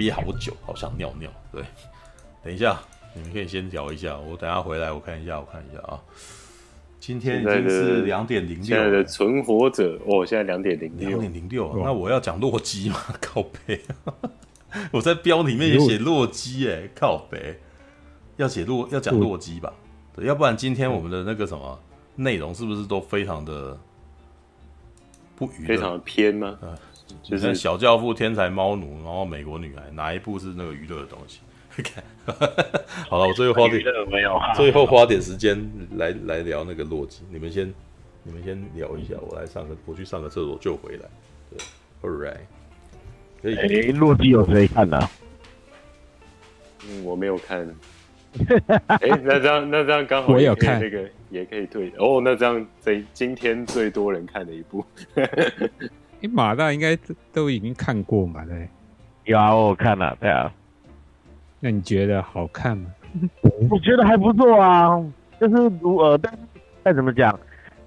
憋好久，好想尿尿。对，等一下，你们可以先聊一下，我等下回来我看一下，我看一下啊。今天已经是两点零六，现在的存活者哦，现在两点零六，两点零六。那我要讲洛基吗？靠北，我在标里面也写洛基，哎，靠北，要写洛要讲洛基吧？对，要不然今天我们的那个什么内容是不是都非常的不娱乐，非常的偏吗？啊，就是小教父、天才猫奴，然后美国女孩，哪一部是那个娱乐的东西？好了，我最后花点没有，最后花点时间来来聊那个洛基。你们先，你们先聊一下，我来上个，我去上个厕所就回来。对，All right。可以。哎、欸，洛基有谁看呢、啊？嗯，我没有看。哎、欸，那这样那这样刚好我有看那个也可以退哦。那这样这今天最多人看的一部，哎、欸，马大应该都已经看过嘛？对，有啊，我看了，对啊。那你觉得好看吗？我觉得还不错啊，就是如呃，但是再怎么讲，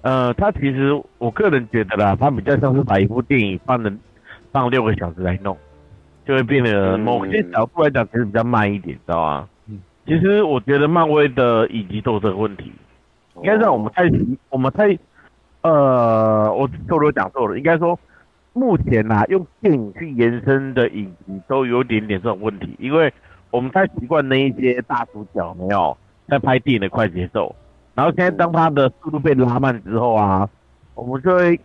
呃，他其实我个人觉得啦，他比较像是把一部电影放了放六个小时来弄，就会变得某些角度来讲其实比较慢一点，知道吗？嗯，其实我觉得漫威的影集都有这个问题，应该让我们太我们太呃，我错了，我讲错了，应该说目前呐，用电影去延伸的影集都有点点这种问题，因为。我们太习惯那一些大主角没有在拍电影的快节奏，然后现在当他的速度被拉慢之后啊，我们就会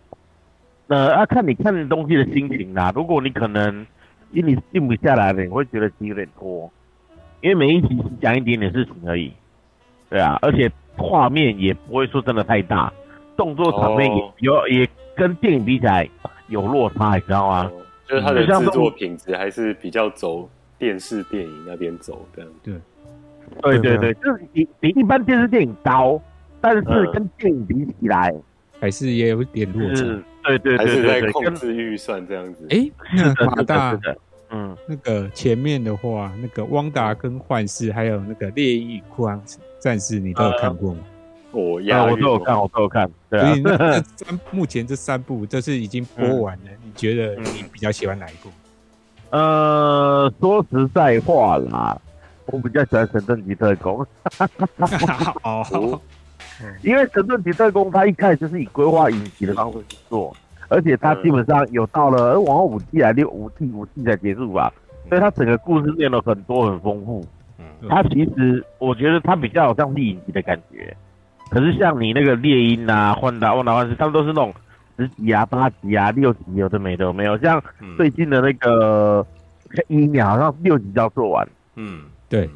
呃要看你看的东西的心情啦。如果你可能心里静不下来了，你会觉得有点拖，因为每一集只讲一点点事情而已，对啊，而且画面也不会说真的太大，动作场面也有、oh. 也跟电影比起来有落差，你知道吗？就是它的制作品质还是比较走。电视电影那边走这样，对，对对对，就是比比一般电视电影高，但是跟电影比起来，还是也有点落差。对对对，还是在控制预算这样子。哎，那马大，嗯，那个前面的话，那个汪达跟幻视，还有那个猎鹰与酷寒战士，你都有看过吗？我呀，我都有看，我都有看。对啊，那 三目前这三部都是已经播完了，你觉得你比较喜欢哪一部？呃，说实在话啦，我比较喜欢《神盾局特工》。哦，因为《神盾局特工》它一开始就是以规划影集的方式去做，而且它基本上有到了往后五季来六五季五季才结束吧，所以它整个故事变得很多很丰富。嗯，它其实我觉得它比较有像电影集的感觉，可是像你那个猎鹰啊、换达、万达幻视，他们都是那种。十级啊，八级啊，六级有的没的有没有？像最近的那个一秒，好像六级就要做完。嗯，对，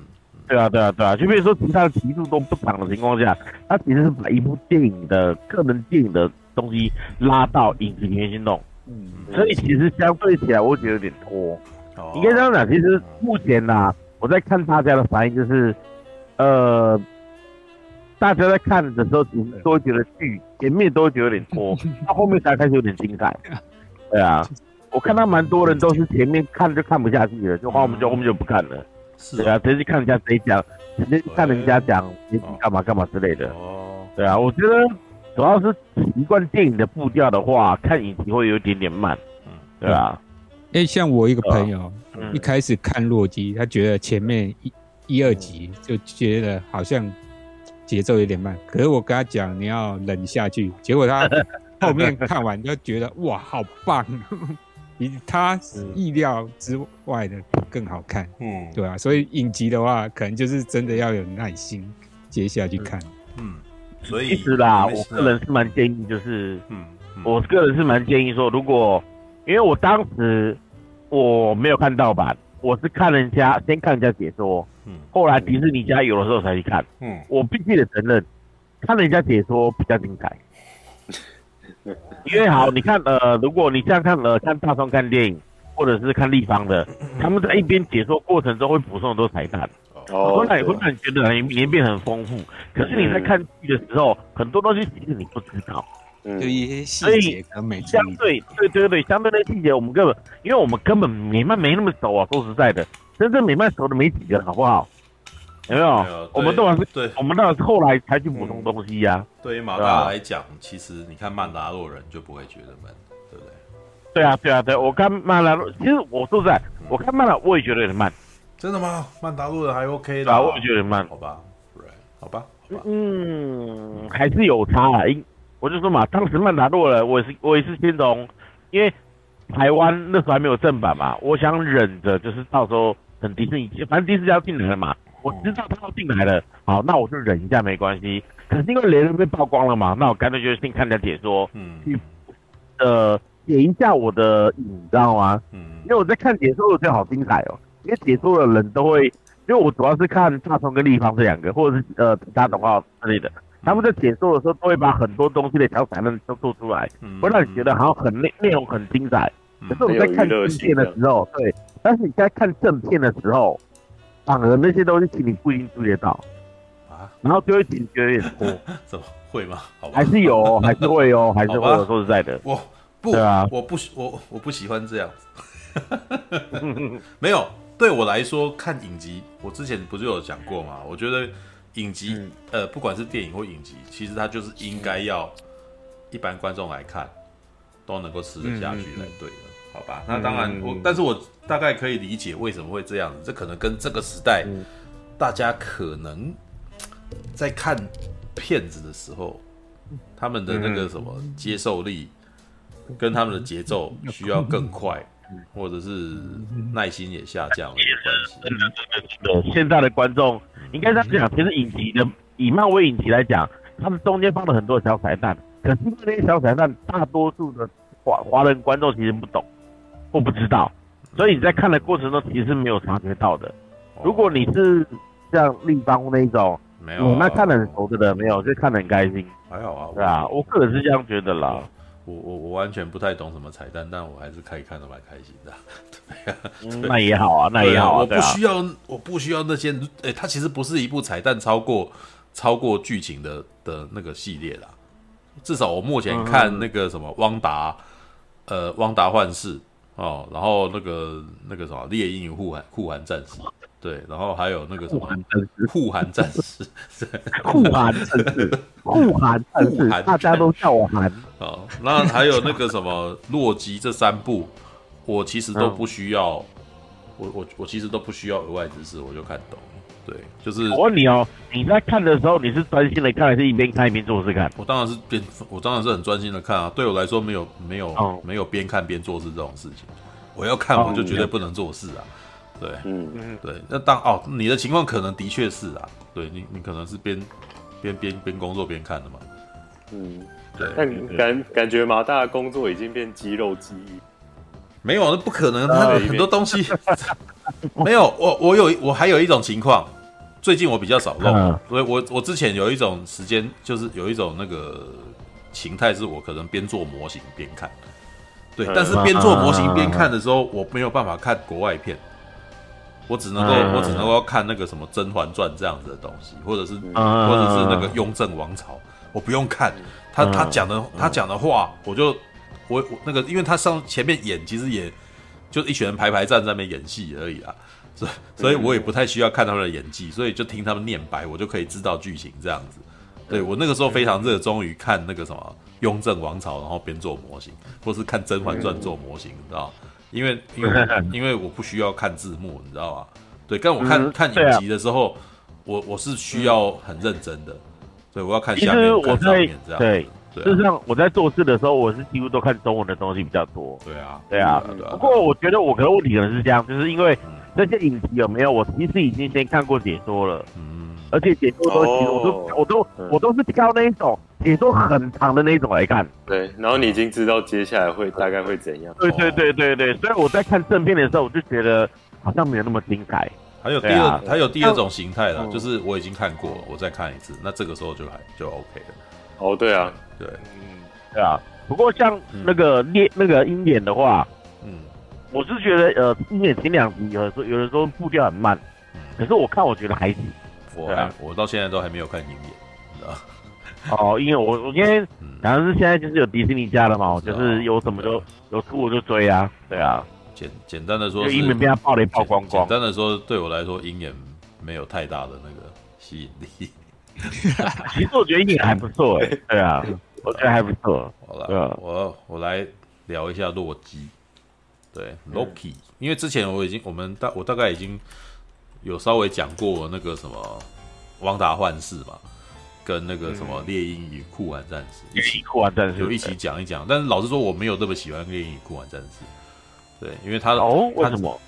对啊，对啊，对啊。就比如说其他的集数都不长的情况下，他其实是把一部电影的个人电影的东西拉到影集里面去弄。嗯，所以其实相对起来，我觉得有点拖。哦，应该这样讲，其实目前呐、啊，我在看大家的反应就是，呃。大家在看的时候，都会觉得剧前面都会觉得有点拖，到后面才开始有点精彩。对啊，我看到蛮多人都是前面看就看不下去了，就后面就后面就不看了。是啊，直接去看人家谁讲，直接看人家讲结局干嘛干嘛之类的。哦，对啊，我觉得主要是习惯电影的步调的话，看影集会有一点点慢。嗯，对啊。哎、欸，像我一个朋友，一开始看洛基，他觉得前面一、一二集就觉得好像。节奏有点慢，可是我跟他讲你要忍下去，结果他 后面看完就觉得哇，好棒，比他意料之外的更好看。嗯，对啊，所以影集的话，可能就是真的要有耐心接下去看。嗯，所以其实啦，我个人是蛮建议，就是嗯，嗯，我个人是蛮建议说，如果因为我当时我没有看盗版。我是看人家先看人家解说，嗯，后来迪士尼家有的时候才去看，嗯，我必须得承认，看人家解说比较精彩，因为好，你看呃，如果你这样看呃，看大双看电影，或者是看立方的，他们在一边解说过程中会补充很多彩蛋，哦，会让你会让你觉得里面变很丰富，可是你在看剧的时候，很多东西其实你不知道。就一些细节跟美，相对对对对，相对那细节我们根本，因为我们根本美漫没那么熟啊。说实在的，真正美漫熟的没几个，好不好？有没有？我们都是对，我们都是后来才去补充东西呀、啊嗯。对于马大来讲，其实你看曼达洛人就不会觉得闷，对不对？对啊，对啊，对，我看曼达洛，其实我说实在，我看曼达我也觉得有点慢。真的吗？曼达洛的还 OK 的，啊，我也觉得有点慢。好吧，right，好吧，好吧，嗯，还是有差啊。因我就说嘛，当时曼达洛了，我也是我也是先从，因为台湾那时候还没有正版嘛，我想忍着，就是到时候等迪士尼，反正迪士尼要进来了嘛，我知道他要进来了，好，那我就忍一下没关系。可是因为雷人被曝光了嘛，那我干脆就先看一下解说，嗯，去呃点一下我的瘾，你知道吗？嗯，因为我在看解说的时候好精彩哦，因为解说的人都会，因为我主要是看大葱跟立方这两个，或者是呃其他动画之类的，他们在解说的时候都会把很多东西的小彩蛋都做出来，会让你觉得好像很内内容很精彩。可是我们在看正片的时候，对，但是你在看正片的时候，反而那些东西你不一定注意得到。然后就会觉得有点多，怎么会吗？好吧，还是有，还是会哦，还是会有。说实在的，我不，对啊，我不喜我我不喜欢这样子。没有，对我来说看影集，我之前不是有讲过吗？我觉得影集，嗯、呃，不管是电影或影集，其实它就是应该要一般观众来看都能够吃得下去才对的，好吧？那当然我，我但是我大概可以理解为什么会这样子，这可能跟这个时代大家可能。在看片子的时候，他们的那个什么接受力，跟他们的节奏需要更快，或者是耐心也下降了有关系。对，现在的观众应该这样讲，其实影集的以漫威影集来讲，他们中间放了很多小彩蛋，可是那些小彩蛋大多数的华华人观众其实不懂或不知道，所以你在看的过程中其实是没有察觉到的。如果你是像立方那种。没有、啊，那看得很熟的没有，就看得很开心。还好啊，对啊，我个人是这样觉得啦。我我我完全不太懂什么彩蛋，但我还是可以看得蛮开心的。对啊，嗯、那也好啊，那也好啊。我不需要，啊、我不需要那些。诶、欸，它其实不是一部彩蛋超过超过剧情的的那个系列啦。至少我目前看那个什么汪达，呃，汪达幻视哦，然后那个那个什么猎鹰与护环护环战士。对，然后还有那个什么护寒战士，护 寒战士，护寒战士，大家都叫我寒。好，那还有那个什么洛基这三部，我其实都不需要，我我我其实都不需要额外知识，我就看懂。对，就是我问你哦，你在看的时候，你是专心的看，还是一边看一边做事看？我当然是边，我当然是很专心的看啊。对我来说，没有没有没有边看边做事这种事情。我要看，我就绝对不能做事啊。对，嗯。嗯，对，那当哦，你的情况可能的确是啊，对你，你可能是边边边边工作边看的嘛，嗯，对，但感感觉马大的工作已经变肌肉记忆，没有，那不可能，他很多东西 没有，我我有我还有一种情况，最近我比较少弄，所以我我之前有一种时间，就是有一种那个形态，是我可能边做模型边看，对，但是边做模型边看的时候，我没有办法看国外片。我只能够，嗯、我只能够看那个什么《甄嬛传》这样子的东西，或者是，嗯、或者是那个《雍正王朝》，我不用看。他他讲的他讲的话，我就我我那个，因为他上前面演，其实也就一群人排排站在那边演戏而已啊，所以所以我也不太需要看他们的演技，所以就听他们念白，我就可以知道剧情这样子。对，我那个时候非常热衷于看那个什么《雍正王朝》，然后边做模型，或是看《甄嬛传》做模型，你知道。因为因为 因为我不需要看字幕，你知道吗？对，但我看、嗯、看影集的时候，啊、我我是需要很认真的，所以我要看下面，看上面这样。对，事实上我在做事的时候，我是几乎都看中文的东西比较多。对啊，对啊。不过我觉得我可能问题可能是这样，就是因为这些影集有没有，我其实已经先看过解说了。嗯。而且解说都其实我都、哦、我都我都是挑那一种解说很长的那一种来看。对，然后你已经知道接下来会大概会怎样。对对对对对，所以我在看正片的时候，我就觉得好像没有那么精彩。还有第二，啊、还有第二种形态了，就是我已经看过了，我再看一次，那这个时候就还就 OK 了。哦，对啊，对，嗯，对啊。不过像那个猎、嗯、那个鹰眼的话，嗯，我是觉得呃鹰眼前两集有的时候有的时候步调很慢，嗯、可是我看我觉得还行。我还、啊、我到现在都还没有看鹰眼，你知道哦，因为我我今天反正是现在就是有迪士尼家了嘛，我就是有什么就有出我就追啊，对啊。简简单的说，鹰眼被他爆雷爆光光。简单的说，对我来说，鹰眼没有太大的那个吸引力。其实我觉得鹰眼还不错哎，对啊，我觉得还不错。好了，我我来聊一下洛基。对，Loki，、嗯、因为之前我已经我们大我大概已经有稍微讲过那个什么汪达幻视嘛，跟那个什么猎鹰与酷玩战士，一起酷玩战士就一起讲一讲。但是老实说，我没有那么喜欢猎鹰与酷玩战士。对，因为他哦，为什么？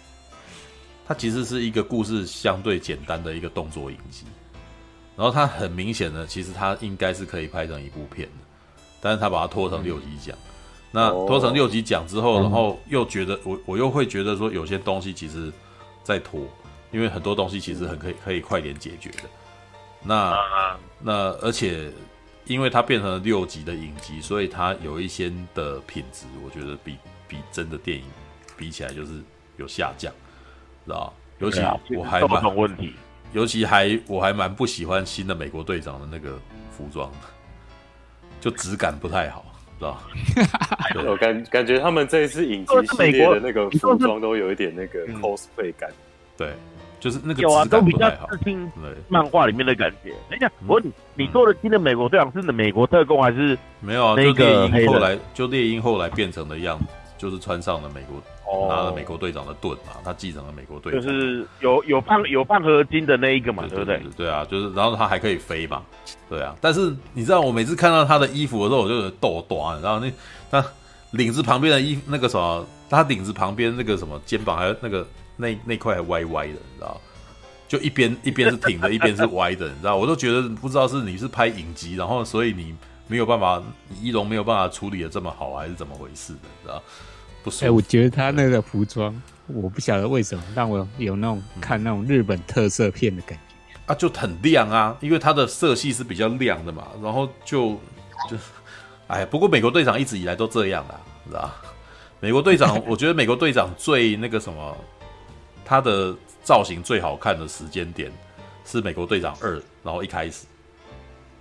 它其实是一个故事相对简单的一个动作影集，然后它很明显的，其实它应该是可以拍成一部片的，但是他把它拖成六集讲。嗯那拖成六集讲之后，然后又觉得我我又会觉得说有些东西其实在拖，因为很多东西其实很可以可以快点解决的。那那而且因为它变成了六集的影集，所以它有一些的品质，我觉得比比真的电影比起来就是有下降，知道？尤其我还蛮问题，尤其还我还蛮不喜欢新的美国队长的那个服装，就质感不太好。知道，我感感觉他们这一次影集系列的那个服装都有一点那个 cosplay 感，对，就是那个有啊，都比较致敬漫画里面的感觉。等一下，我问你，你做的新的美国队长是美国特工还是没有啊？就猎鹰后来就猎鹰后来变成的样子，就是穿上了美国。拿了美国队长的盾嘛，他继承了美国队长，就是有有半有半合金的那一个嘛，对不对？对啊，就是然后他还可以飞嘛，对啊。但是你知道，我每次看到他的衣服的时候，我就有抖短，然后那他领子旁边的衣服那个什么，他领子旁边那个什么肩膀还有那个那那块还歪歪的，你知道？就一边一边是挺的，一边是歪的，你知道？我都觉得不知道是你是拍影集，然后所以你没有办法，仪容没有办法处理的这么好，还是怎么回事的，你知道？不是哎、欸，我觉得他那个服装，我不晓得为什么让我有那种看那种日本特色片的感觉啊，就很亮啊，因为它的色系是比较亮的嘛，然后就就，哎，不过美国队长一直以来都这样的，知道美国队长，我觉得美国队长最那个什么，他的造型最好看的时间点是美国队长二，然后一开始，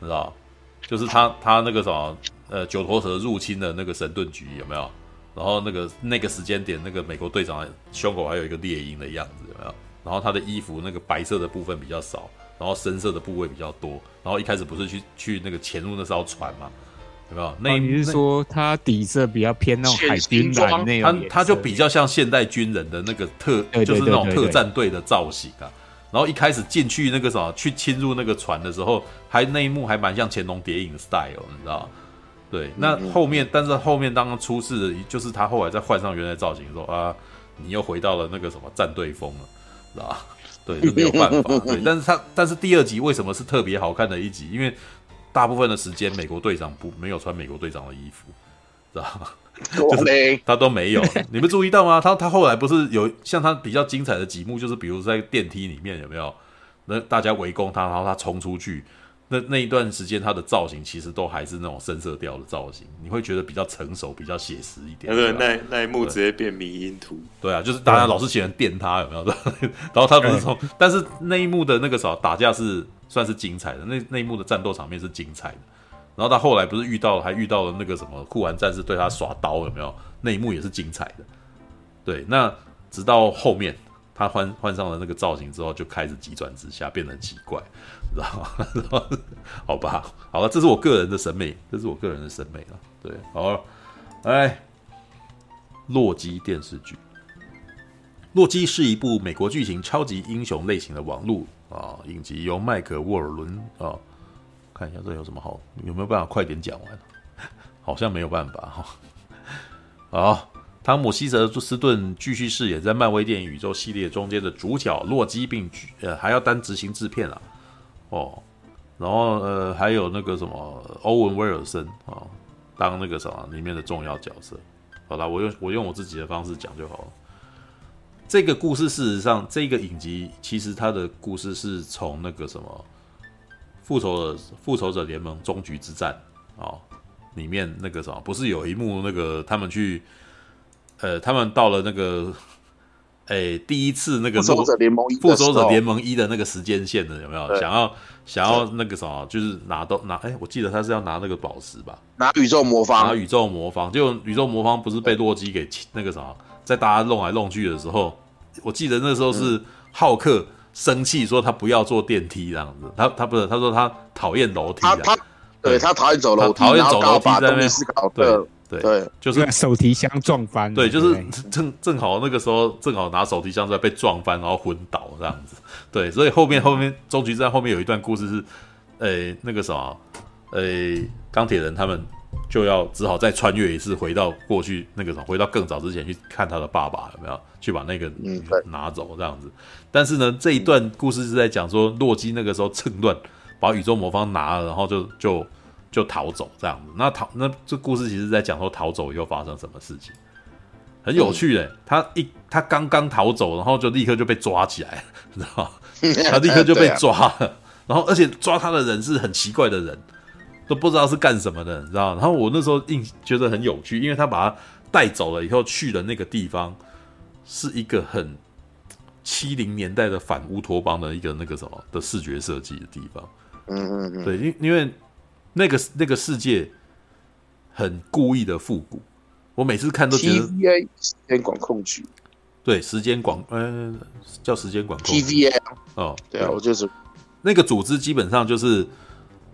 知道就是他他那个什么，呃，九头蛇入侵的那个神盾局有没有？然后那个那个时间点，那个美国队长胸口还有一个猎鹰的样子，有没有？然后他的衣服那个白色的部分比较少，然后深色的部位比较多。然后一开始不是去去那个潜入那艘船吗？有没有？那、啊、你是说他底色比较偏那种海军蓝那种？他他就比较像现代军人的那个特，就是那种特战队的造型啊。然后一开始进去那个什么，去侵入那个船的时候，还那一幕还蛮像《潜龙谍影》style，你知道？对，那后面，但是后面当出事的，就是他后来再换上原来造型，说啊，你又回到了那个什么战队风了，是吧？对，就没有办法。对，但是他，但是第二集为什么是特别好看的一集？因为大部分的时间，美国队长不没有穿美国队长的衣服，知道吗？就是他都没有。你们注意到吗？他他后来不是有像他比较精彩的几幕，就是比如在电梯里面有没有？那大家围攻他，然后他冲出去。那那一段时间，他的造型其实都还是那种深色调的造型，你会觉得比较成熟、比较写实一点。对，那那一幕直接变迷因图。对啊，就是大家老是喜欢电他，有没有？然后他不是从，但是那一幕的那个啥打架是算是精彩的，那那一幕的战斗场面是精彩的。然后他后来不是遇到还遇到了那个什么酷玩战士对他耍刀，有没有？那一幕也是精彩的。对，那直到后面。他换换上了那个造型之后，就开始急转直下，变得很奇怪，知道吗？好吧，好了，这是我个人的审美，这是我个人的审美了。对，好了，哎，洛基电视剧，洛基是一部美国剧情超级英雄类型的网络啊影集，由麦克沃尔伦啊，看一下这有什么好，有没有办法快点讲完？好像没有办法哈。好。汤姆·希泽斯顿继续饰演在漫威电影宇宙系列中间的主角洛基，并呃还要担执行制片啊，哦，然后呃还有那个什么欧文·威尔森啊，当那个什么里面的重要角色。好了，我用我用我自己的方式讲就好了。这个故事事实上，这个影集其实它的故事是从那个什么复仇者复仇者联盟终局之战哦里面那个什么，不是有一幕那个他们去。呃，他们到了那个，哎，第一次那个复仇者联盟一，复仇者联盟一的那个时间线的有没有？想要想要那个什么，就是拿到拿，哎，我记得他是要拿那个宝石吧？拿宇宙魔方，拿宇宙魔方，结果宇宙魔方不是被洛基给那个什么，在大家弄来弄去的时候，我记得那时候是浩克生气说他不要坐电梯这样子，他他不是他说他讨厌楼梯，他他对他讨厌走楼梯，讨厌走楼梯在那边思考对。对对，就是手提箱撞翻，对，就是正正好那个时候正好拿手提箱出来被撞翻，然后昏倒这样子。对，所以后面后面终局之战后面有一段故事是，诶那个什么，诶钢铁人他们就要只好再穿越一次回到过去那个什么，回到更早之前去看他的爸爸有没有去把那个拿走这样子。但是呢，这一段故事是在讲说洛基那个时候趁乱把宇宙魔方拿了，然后就就。就逃走这样子，那逃那这故事其实在讲说逃走以后发生什么事情，很有趣的。他一他刚刚逃走，然后就立刻就被抓起来，你知道吗？他立刻就被抓了，然后而且抓他的人是很奇怪的人，都不知道是干什么的，你知道吗？然后我那时候印觉得很有趣，因为他把他带走了以后去的那个地方是一个很七零年代的反乌托邦的一个那个什么的视觉设计的地方。嗯嗯嗯，对，因因为。那个那个世界很故意的复古，我每次看都觉得。TVA 时间管控局。对，时间管，嗯、呃，叫时间管控。TVA 哦，对啊，我就是那个组织，基本上就是，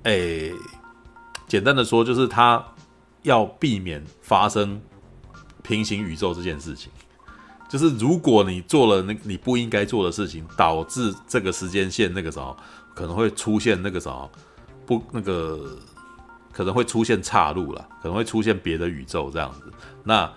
诶、欸，简单的说，就是他要避免发生平行宇宙这件事情。就是如果你做了那你不应该做的事情，导致这个时间线那个什么可能会出现那个什么不那个。可能会出现岔路了，可能会出现别的宇宙这样子，那，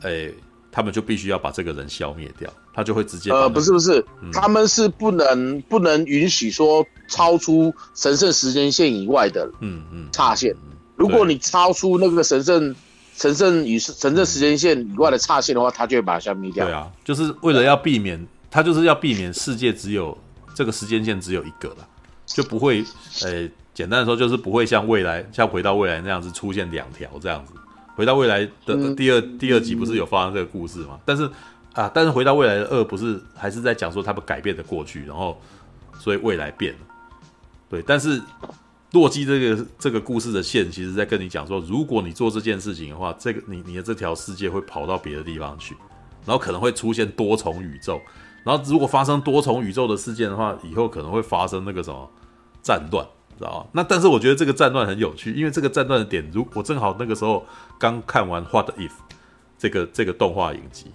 诶、他们就必须要把这个人消灭掉，他就会直接呃，不是不是，嗯、他们是不能不能允许说超出神圣时间线以外的，嗯嗯，差线。如果你超出那个神圣神圣与神圣时间线以外的差线的话，他就会把它消灭掉。对啊，就是为了要避免，他就是要避免世界只有这个时间线只有一个了，就不会呃。欸简单的说，就是不会像未来，像回到未来那样子出现两条这样子。回到未来的第二、嗯、第二集不是有发生这个故事吗？但是啊，但是回到未来的二不是还是在讲说他们改变的过去，然后所以未来变了。对，但是洛基这个这个故事的线，其实在跟你讲说，如果你做这件事情的话，这个你你的这条世界会跑到别的地方去，然后可能会出现多重宇宙，然后如果发生多重宇宙的事件的话，以后可能会发生那个什么战乱。知道那但是我觉得这个战乱很有趣，因为这个战乱的点，如我正好那个时候刚看完《What If》这个这个动画影集，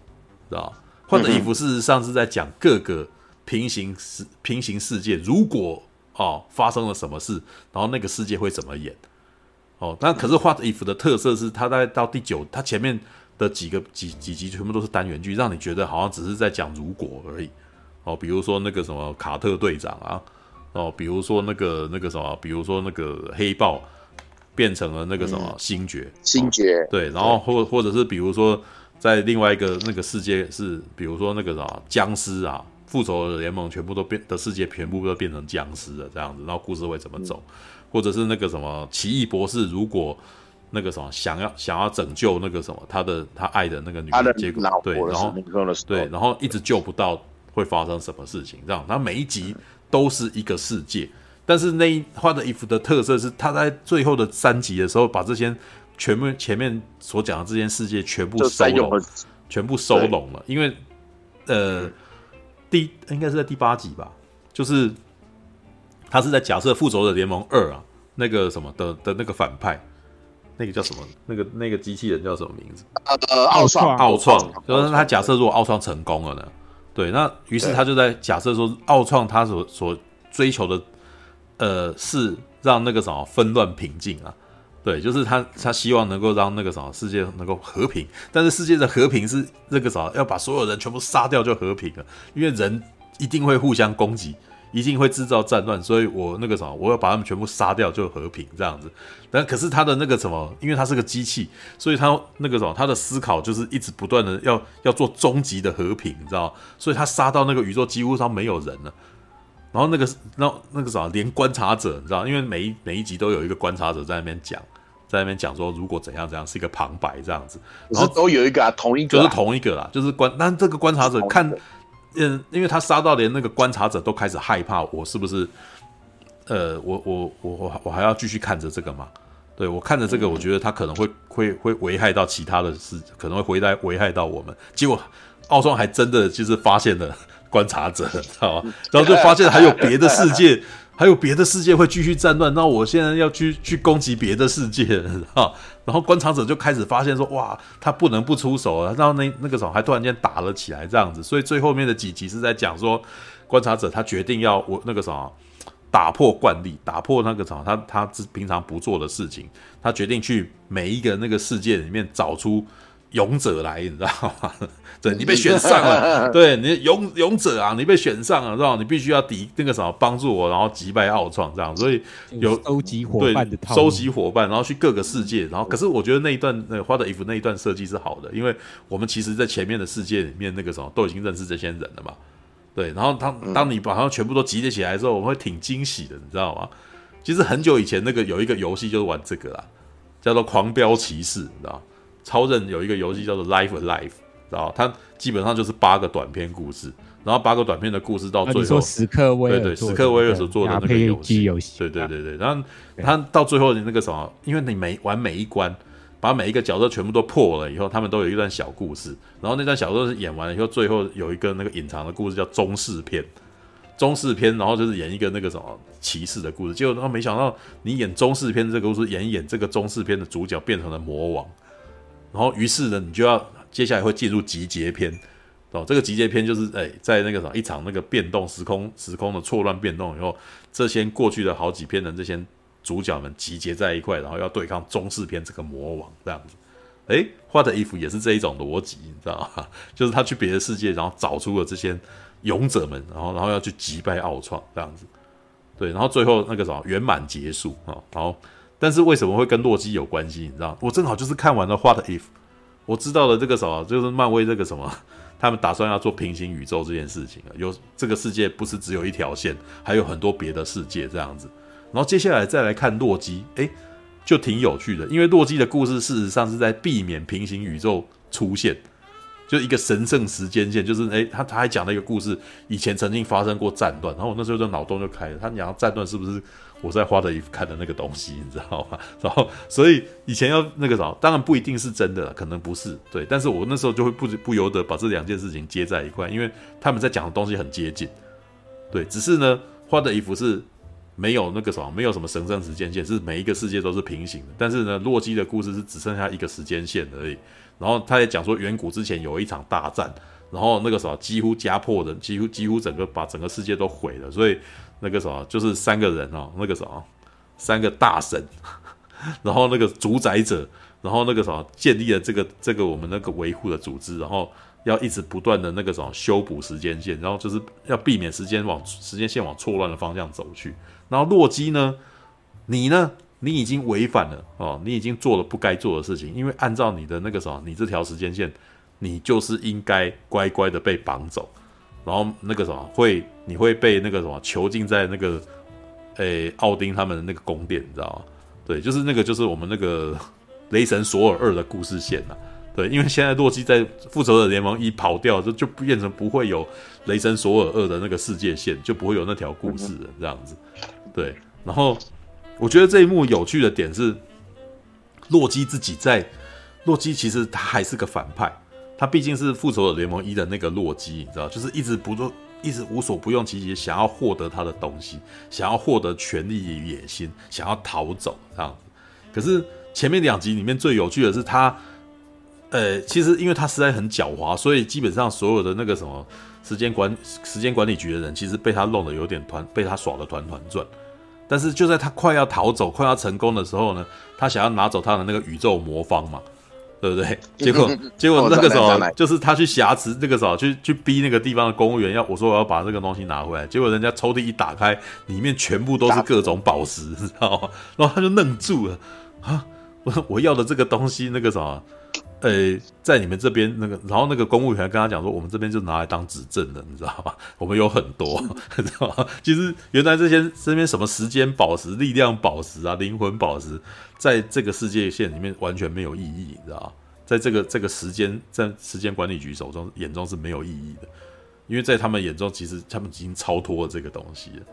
知道《换的衣服》事实上是在讲各个平行世平行世界，如果哦发生了什么事，然后那个世界会怎么演？哦，但可是《画的衣服》的特色是，它在到第九，它前面的几个几几集全部都是单元剧，让你觉得好像只是在讲如果而已。哦，比如说那个什么卡特队长啊。哦，比如说那个那个什么，比如说那个黑豹变成了那个什么星爵，星爵、哦、对，然后或或者是比如说在另外一个那个世界是，比如说那个什么僵尸啊，复仇者联盟全部都变的世界全部都变成僵尸了这样子，然后故事会怎么走？嗯、或者是那个什么奇异博士，如果那个什么想要想要拯救那个什么他的他爱的那个女人，结果对，然后对，然后一直救不到，会发生什么事情？这样，他每一集。都是一个世界，但是那一画的衣服的特色是，他在最后的三集的时候，把这些全部前面所讲的这件世界全部收拢，全部收拢了。因为，呃，第应该是在第八集吧，就是他是在假设复仇者联盟二啊，那个什么的的那个反派，那个叫什么？那个那个机器人叫什么名字？呃，奥创，奥创，就是他假设如果奥创成功了呢？对，那于是他就在假设说，奥创他所所追求的，呃，是让那个什么纷乱平静啊，对，就是他他希望能够让那个什么世界能够和平，但是世界的和平是那个什么要把所有人全部杀掉就和平了，因为人一定会互相攻击。一定会制造战乱，所以我那个什么，我要把他们全部杀掉就和平这样子。但可是他的那个什么，因为他是个机器，所以他那个什么，他的思考就是一直不断的要要做终极的和平，你知道？所以他杀到那个宇宙几乎上没有人了。然后那个那那个什么，连观察者，你知道？因为每一每一集都有一个观察者在那边讲，在那边讲说如果怎样怎样，是一个旁白这样子。然后都有一个啊，同一个、啊、就是同一个啦，就是观。但这个观察者看。嗯，因为他杀到连那个观察者都开始害怕，我是不是？呃，我我我我我还要继续看着这个吗？对，我看着这个，我觉得他可能会会会危害到其他的事，可能会回来危害到我们。结果奥创还真的就是发现了观察者，知道吗？然后就发现还有别的世界，还有别的世界会继续战乱，那我现在要去去攻击别的世界 了，然后观察者就开始发现说，哇，他不能不出手了，然后那那个时候还突然间打了起来，这样子，所以最后面的几集是在讲说，观察者他决定要我那个什么打破惯例，打破那个什么他他平常不做的事情，他决定去每一个那个世界里面找出。勇者来，你知道吗？对，你被选上了，对你勇勇者啊，你被选上了，知道你必须要抵那个什么帮助我，然后击败奥创这样，所以有收集伙伴的套收集伙伴，然后去各个世界，然后可是我觉得那一段那个花的衣服那一段设计是好的，因为我们其实在前面的世界里面那个什么都已经认识这些人了嘛，对，然后当当你把他们全部都集结起来之后，我们会挺惊喜的，你知道吗？其实很久以前那个有一个游戏就是玩这个啦，叫做狂飙骑士，你知道。超人有一个游戏叫做《Life Alive》，知道它基本上就是八个短篇故事，然后八个短篇的故事到最后，啊、威对对，史克威尔所做的那个游戏，游戏对对对对，然后他到最后的那个什么，因为你每玩每一关，把每一个角色全部都破了以后，他们都有一段小故事，然后那段小故事演完了以后，最后有一个那个隐藏的故事叫中式篇，中式篇，然后就是演一个那个什么骑士的故事，结果他没想到你演中式篇这个故事，演一演这个中式篇的主角变成了魔王。然后，于是呢，你就要接下来会进入集结篇，哦，这个集结篇就是，哎，在那个什么一场那个变动时空时空的错乱变动以后，这些过去的好几篇的这些主角们集结在一块，然后要对抗中世篇这个魔王这样子。哎，画的衣服也是这一种逻辑，你知道吗？就是他去别的世界，然后找出了这些勇者们，然后然后要去击败奥创这样子。对，然后最后那个什么圆满结束啊，然后。但是为什么会跟洛基有关系？你知道，我正好就是看完了《What If》，我知道了这个什么，就是漫威这个什么，他们打算要做平行宇宙这件事情了。有这个世界不是只有一条线，还有很多别的世界这样子。然后接下来再来看洛基，诶，就挺有趣的，因为洛基的故事事实上是在避免平行宇宙出现，就一个神圣时间线，就是诶，他他还讲了一个故事，以前曾经发生过战乱，然后我那时候就脑洞就开了，他讲战乱是不是？我在花的衣服看的那个东西，你知道吗？然后，所以以前要那个啥，当然不一定是真的，可能不是对。但是我那时候就会不不由得把这两件事情接在一块，因为他们在讲的东西很接近，对。只是呢，花的衣服是没有那个什么，没有什么神圣时间线，是每一个世界都是平行的。但是呢，洛基的故事是只剩下一个时间线而已。然后他也讲说，远古之前有一场大战，然后那个什么几乎家破人，几乎几乎整个把整个世界都毁了，所以。那个什么，就是三个人哦，那个什么，三个大神，然后那个主宰者，然后那个什么，建立了这个这个我们那个维护的组织，然后要一直不断的那个什么修补时间线，然后就是要避免时间往时间线往错乱的方向走去。然后洛基呢，你呢，你已经违反了哦，你已经做了不该做的事情，因为按照你的那个什么，你这条时间线，你就是应该乖乖的被绑走。然后那个什么会，你会被那个什么囚禁在那个，诶，奥丁他们的那个宫殿，你知道吗？对，就是那个，就是我们那个雷神索尔二的故事线呐、啊。对，因为现在洛基在复仇者联盟一跑掉，就就变成不会有雷神索尔二的那个世界线，就不会有那条故事了，这样子。对，然后我觉得这一幕有趣的点是，洛基自己在，洛基其实他还是个反派。他毕竟是复仇者联盟一的那个洛基，你知道，就是一直不做，一直无所不用其极，想要获得他的东西，想要获得权力与野心，想要逃走这样子。可是前面两集里面最有趣的是他，呃，其实因为他实在很狡猾，所以基本上所有的那个什么时间管时间管理局的人，其实被他弄得有点团，被他耍得团团转。但是就在他快要逃走、快要成功的时候呢，他想要拿走他的那个宇宙魔方嘛。对不对？结果 结果那个时候就是他去挟持那个时候去去逼那个地方的公务员，要我说我要把这个东西拿回来。结果人家抽屉一打开，里面全部都是各种宝石，你知道吗？然后他就愣住了啊！我我要的这个东西，那个什么，呃，在你们这边那个，然后那个公务员跟他讲说，我们这边就拿来当指证的，你知道吗？我们有很多，你知道吗？其实原来这些身边什么时间宝石、力量宝石啊、灵魂宝石。在这个世界线里面完全没有意义，你知道吗？在这个这个时间在时间管理局手中眼中是没有意义的，因为在他们眼中，其实他们已经超脱了这个东西了。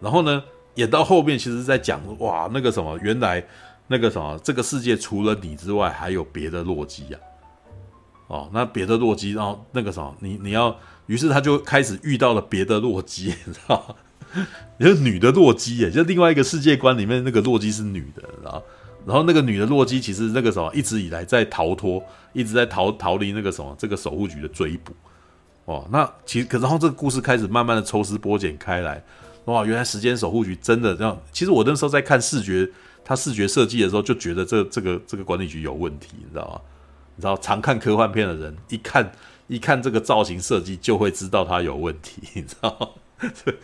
然后呢，演到后面，其实在讲哇，那个什么，原来那个什么，这个世界除了你之外，还有别的洛基呀。哦，那别的洛基，然后那个什么，你你要，于是他就开始遇到了别的洛基，你知道吗？你说女的洛基耶，就另外一个世界观里面那个洛基是女的，然后然后那个女的洛基其实那个什么一直以来在逃脱，一直在逃逃离那个什么这个守护局的追捕。哦，那其实可然后这个故事开始慢慢的抽丝剥茧开来，哇，原来时间守护局真的这样。其实我那时候在看视觉，他视觉设计的时候就觉得这这个这个管理局有问题，你知道吗？你知道常看科幻片的人一看一看这个造型设计就会知道它有问题，你知道吗？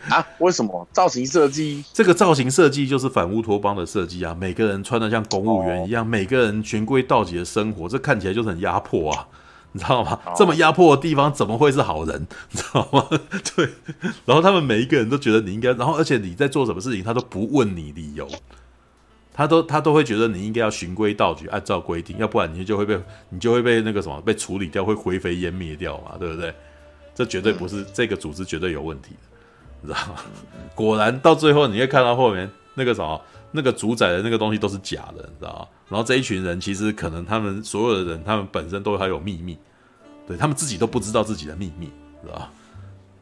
啊？为什么造型设计？这个造型设计就是反乌托邦的设计啊！每个人穿的像公务员一样，哦、每个人循规蹈矩的生活，这看起来就是很压迫啊！你知道吗？这么压迫的地方怎么会是好人？你知道吗？对。然后他们每一个人都觉得你应该，然后而且你在做什么事情，他都不问你理由，他都他都会觉得你应该要循规蹈矩，按照规定，要不然你就会被你就会被那个什么被处理掉，会灰飞烟灭掉嘛，对不对？这绝对不是、这个组织绝对有问题，你知道吗？果然到最后你会看到后面那个什么。那个主宰的那个东西都是假的，你知道吗？然后这一群人其实可能他们所有的人，他们本身都还有秘密，对，他们自己都不知道自己的秘密，知道吧？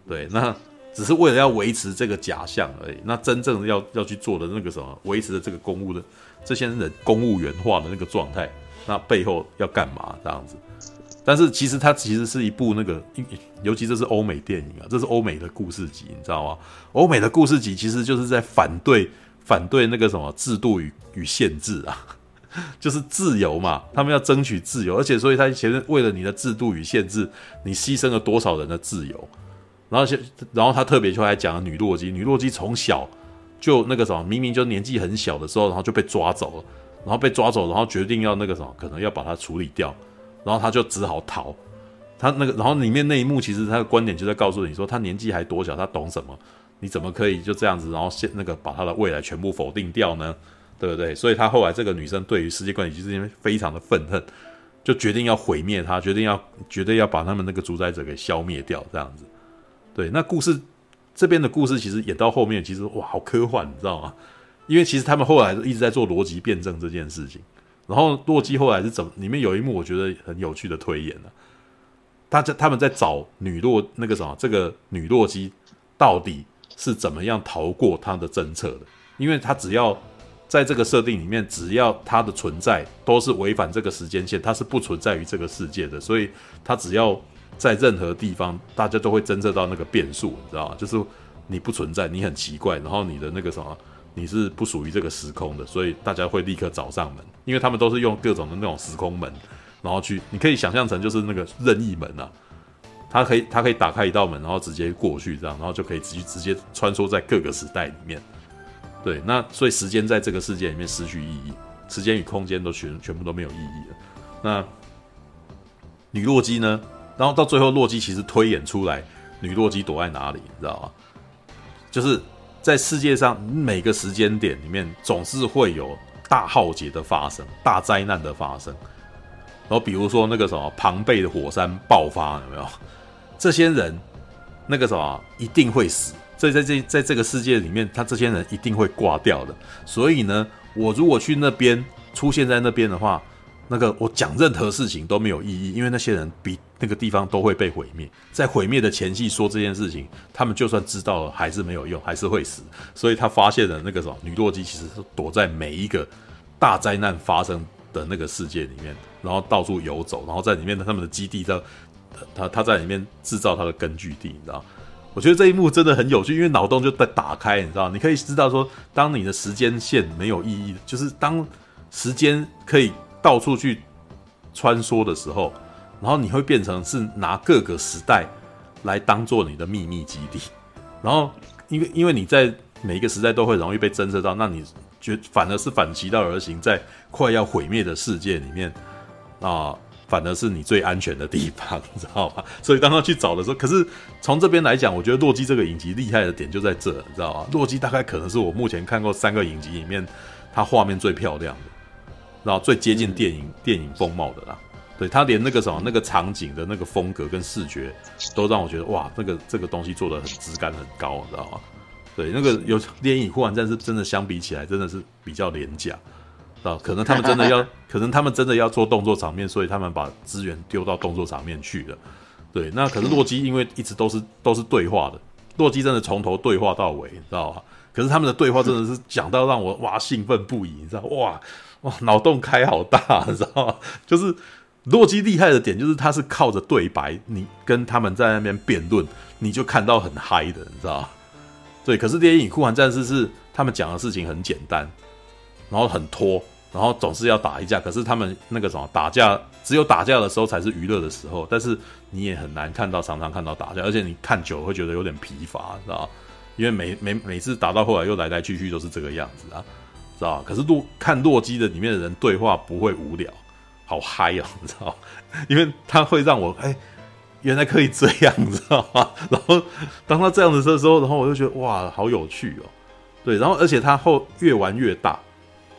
对，那只是为了要维持这个假象而已。那真正要要去做的那个什么，维持的这个公务的这些人的公务员化的那个状态，那背后要干嘛这样子？但是其实它其实是一部那个，尤其这是欧美电影啊，这是欧美的故事集，你知道吗？欧美的故事集其实就是在反对。反对那个什么制度与与限制啊，就是自由嘛，他们要争取自由，而且所以他前面为了你的制度与限制，你牺牲了多少人的自由，然后然后他特别就来讲了女洛基，女洛基从小就那个什么，明明就年纪很小的时候，然后就被抓走了，然后被抓走，然后决定要那个什么，可能要把它处理掉，然后他就只好逃，他那个然后里面那一幕其实他的观点就在告诉你说，他年纪还多小，他懂什么？你怎么可以就这样子，然后现那个把他的未来全部否定掉呢？对不对？所以他后来这个女生对于世界观其实因为非常的愤恨，就决定要毁灭他，决定要绝对要把他们那个主宰者给消灭掉，这样子。对，那故事这边的故事其实演到后面，其实哇，好科幻，你知道吗？因为其实他们后来一直在做逻辑辩证这件事情。然后洛基后来是怎么？里面有一幕我觉得很有趣的推演呢、啊。他在他们在找女洛那个什么，这个女洛基到底。是怎么样逃过他的侦测的？因为他只要在这个设定里面，只要他的存在都是违反这个时间线，他是不存在于这个世界的。所以，他只要在任何地方，大家都会侦测到那个变数，你知道吗？就是你不存在，你很奇怪，然后你的那个什么，你是不属于这个时空的，所以大家会立刻找上门，因为他们都是用各种的那种时空门，然后去，你可以想象成就是那个任意门啊。它可以，它可以打开一道门，然后直接过去，这样，然后就可以直接直接穿梭在各个时代里面。对，那所以时间在这个世界里面失去意义，时间与空间都全全部都没有意义了。那女洛基呢？然后到最后，洛基其实推演出来，女洛基躲在哪里，你知道吗？就是在世界上每个时间点里面，总是会有大浩劫的发生，大灾难的发生。然后比如说那个什么庞贝的火山爆发，有没有？这些人那个什么一定会死，所以在这在这个世界里面，他这些人一定会挂掉的。所以呢，我如果去那边出现在那边的话，那个我讲任何事情都没有意义，因为那些人比那个地方都会被毁灭。在毁灭的前夕说这件事情，他们就算知道了还是没有用，还是会死。所以他发现了那个什么女洛基其实是躲在每一个大灾难发生的那个世界里面。然后到处游走，然后在里面的他们的基地，在他他在里面制造他的根据地，你知道？我觉得这一幕真的很有趣，因为脑洞就在打开，你知道？你可以知道说，当你的时间线没有意义，就是当时间可以到处去穿梭的时候，然后你会变成是拿各个时代来当做你的秘密基地，然后因为因为你在每一个时代都会容易被侦测到，那你觉反而是反其道而行，在快要毁灭的世界里面。啊，反而是你最安全的地方，你知道吧？所以当他去找的时候，可是从这边来讲，我觉得洛基这个影集厉害的点就在这，你知道吗？洛基大概可能是我目前看过三个影集里面，它画面最漂亮的，然后最接近电影、嗯、电影风貌的啦。对，他连那个什么那个场景的那个风格跟视觉，都让我觉得哇，那个这个东西做的很质感很高，你知道吗？对，那个有《电影呼唤战是》真的相比起来，真的是比较廉价。啊，可能他们真的要，可能他们真的要做动作场面，所以他们把资源丢到动作场面去了。对，那可是洛基因为一直都是都是对话的，洛基真的从头对话到尾，你知道吗？可是他们的对话真的是讲到让我哇兴奋不已，你知道哇脑洞开好大，你知道吗？就是洛基厉害的点就是他是靠着对白，你跟他们在那边辩论，你就看到很嗨的，你知道吗？对，可是电影《酷寒战士》是他们讲的事情很简单，然后很拖，然后总是要打一架。可是他们那个什么打架，只有打架的时候才是娱乐的时候。但是你也很难看到常常看到打架，而且你看久了会觉得有点疲乏，你知道吗？因为每每每次打到后来又来来去去都是这个样子啊，知道？可是洛看洛基的里面的人对话不会无聊，好嗨哦，你知道？因为他会让我哎。原来可以这样，你知道吗？然后当他这样子的时候，然后我就觉得哇，好有趣哦。对，然后而且他后越玩越大，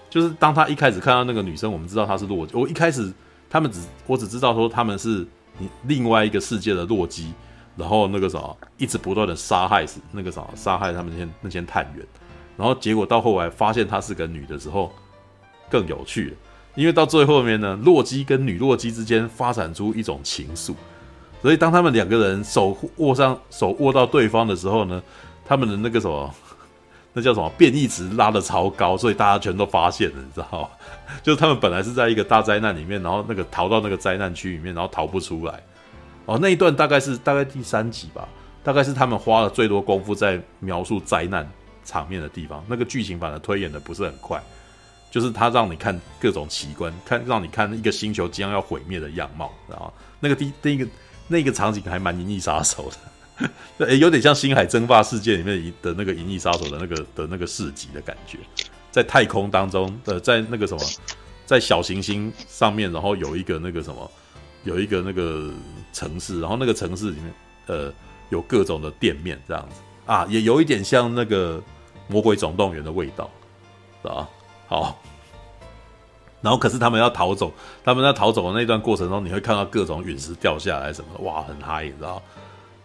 就是当他一开始看到那个女生，我们知道他是洛基。我一开始他们只我只知道说他们是另外一个世界的洛基，然后那个什么一直不断的杀害死那个什么杀害他们那些那些探员，然后结果到后来发现她是个女的时候更有趣，因为到最后面呢，洛基跟女洛基之间发展出一种情愫。所以，当他们两个人手握上手握到对方的时候呢，他们的那个什么，那叫什么变异值拉的超高，所以大家全都发现了，你知道吗？就是他们本来是在一个大灾难里面，然后那个逃到那个灾难区里面，然后逃不出来。哦，那一段大概是大概第三集吧，大概是他们花了最多功夫在描述灾难场面的地方。那个剧情反而推演的不是很快，就是他让你看各种奇观，看让你看一个星球即将要毁灭的样貌，知道吗？那个第第一个。那个场景还蛮《银翼杀手》的，有点像《星海争霸世界》里面的那个《银翼杀手》的那个的那个市集的感觉，在太空当中，呃，在那个什么，在小行星上面，然后有一个那个什么，有一个那个城市，然后那个城市里面，呃，有各种的店面这样子啊，也有一点像那个《魔鬼总动员》的味道，啊？好。然后可是他们要逃走，他们在逃走的那段过程中，你会看到各种陨石掉下来什么的，哇，很嗨，你知道？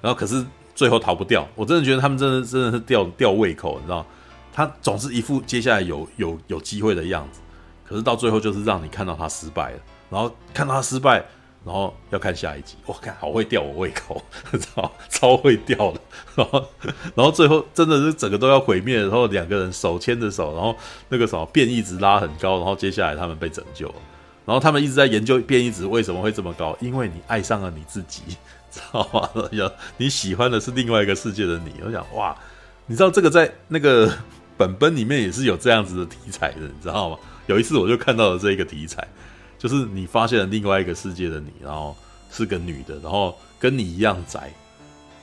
然后可是最后逃不掉，我真的觉得他们真的真的是吊吊胃口，你知道？他总是一副接下来有有有机会的样子，可是到最后就是让你看到他失败了，然后看到他失败。然后要看下一集，我看好会吊我胃口，操，超会吊的。然后，然后最后真的是整个都要毁灭，然后两个人手牵着手，然后那个什么变异值拉很高，然后接下来他们被拯救。然后他们一直在研究变异值为什么会这么高，因为你爱上了你自己，知道吗？你喜欢的是另外一个世界的你。我想哇，你知道这个在那个本本里面也是有这样子的题材的，你知道吗？有一次我就看到了这个题材。就是你发现了另外一个世界的你，然后是个女的，然后跟你一样宅，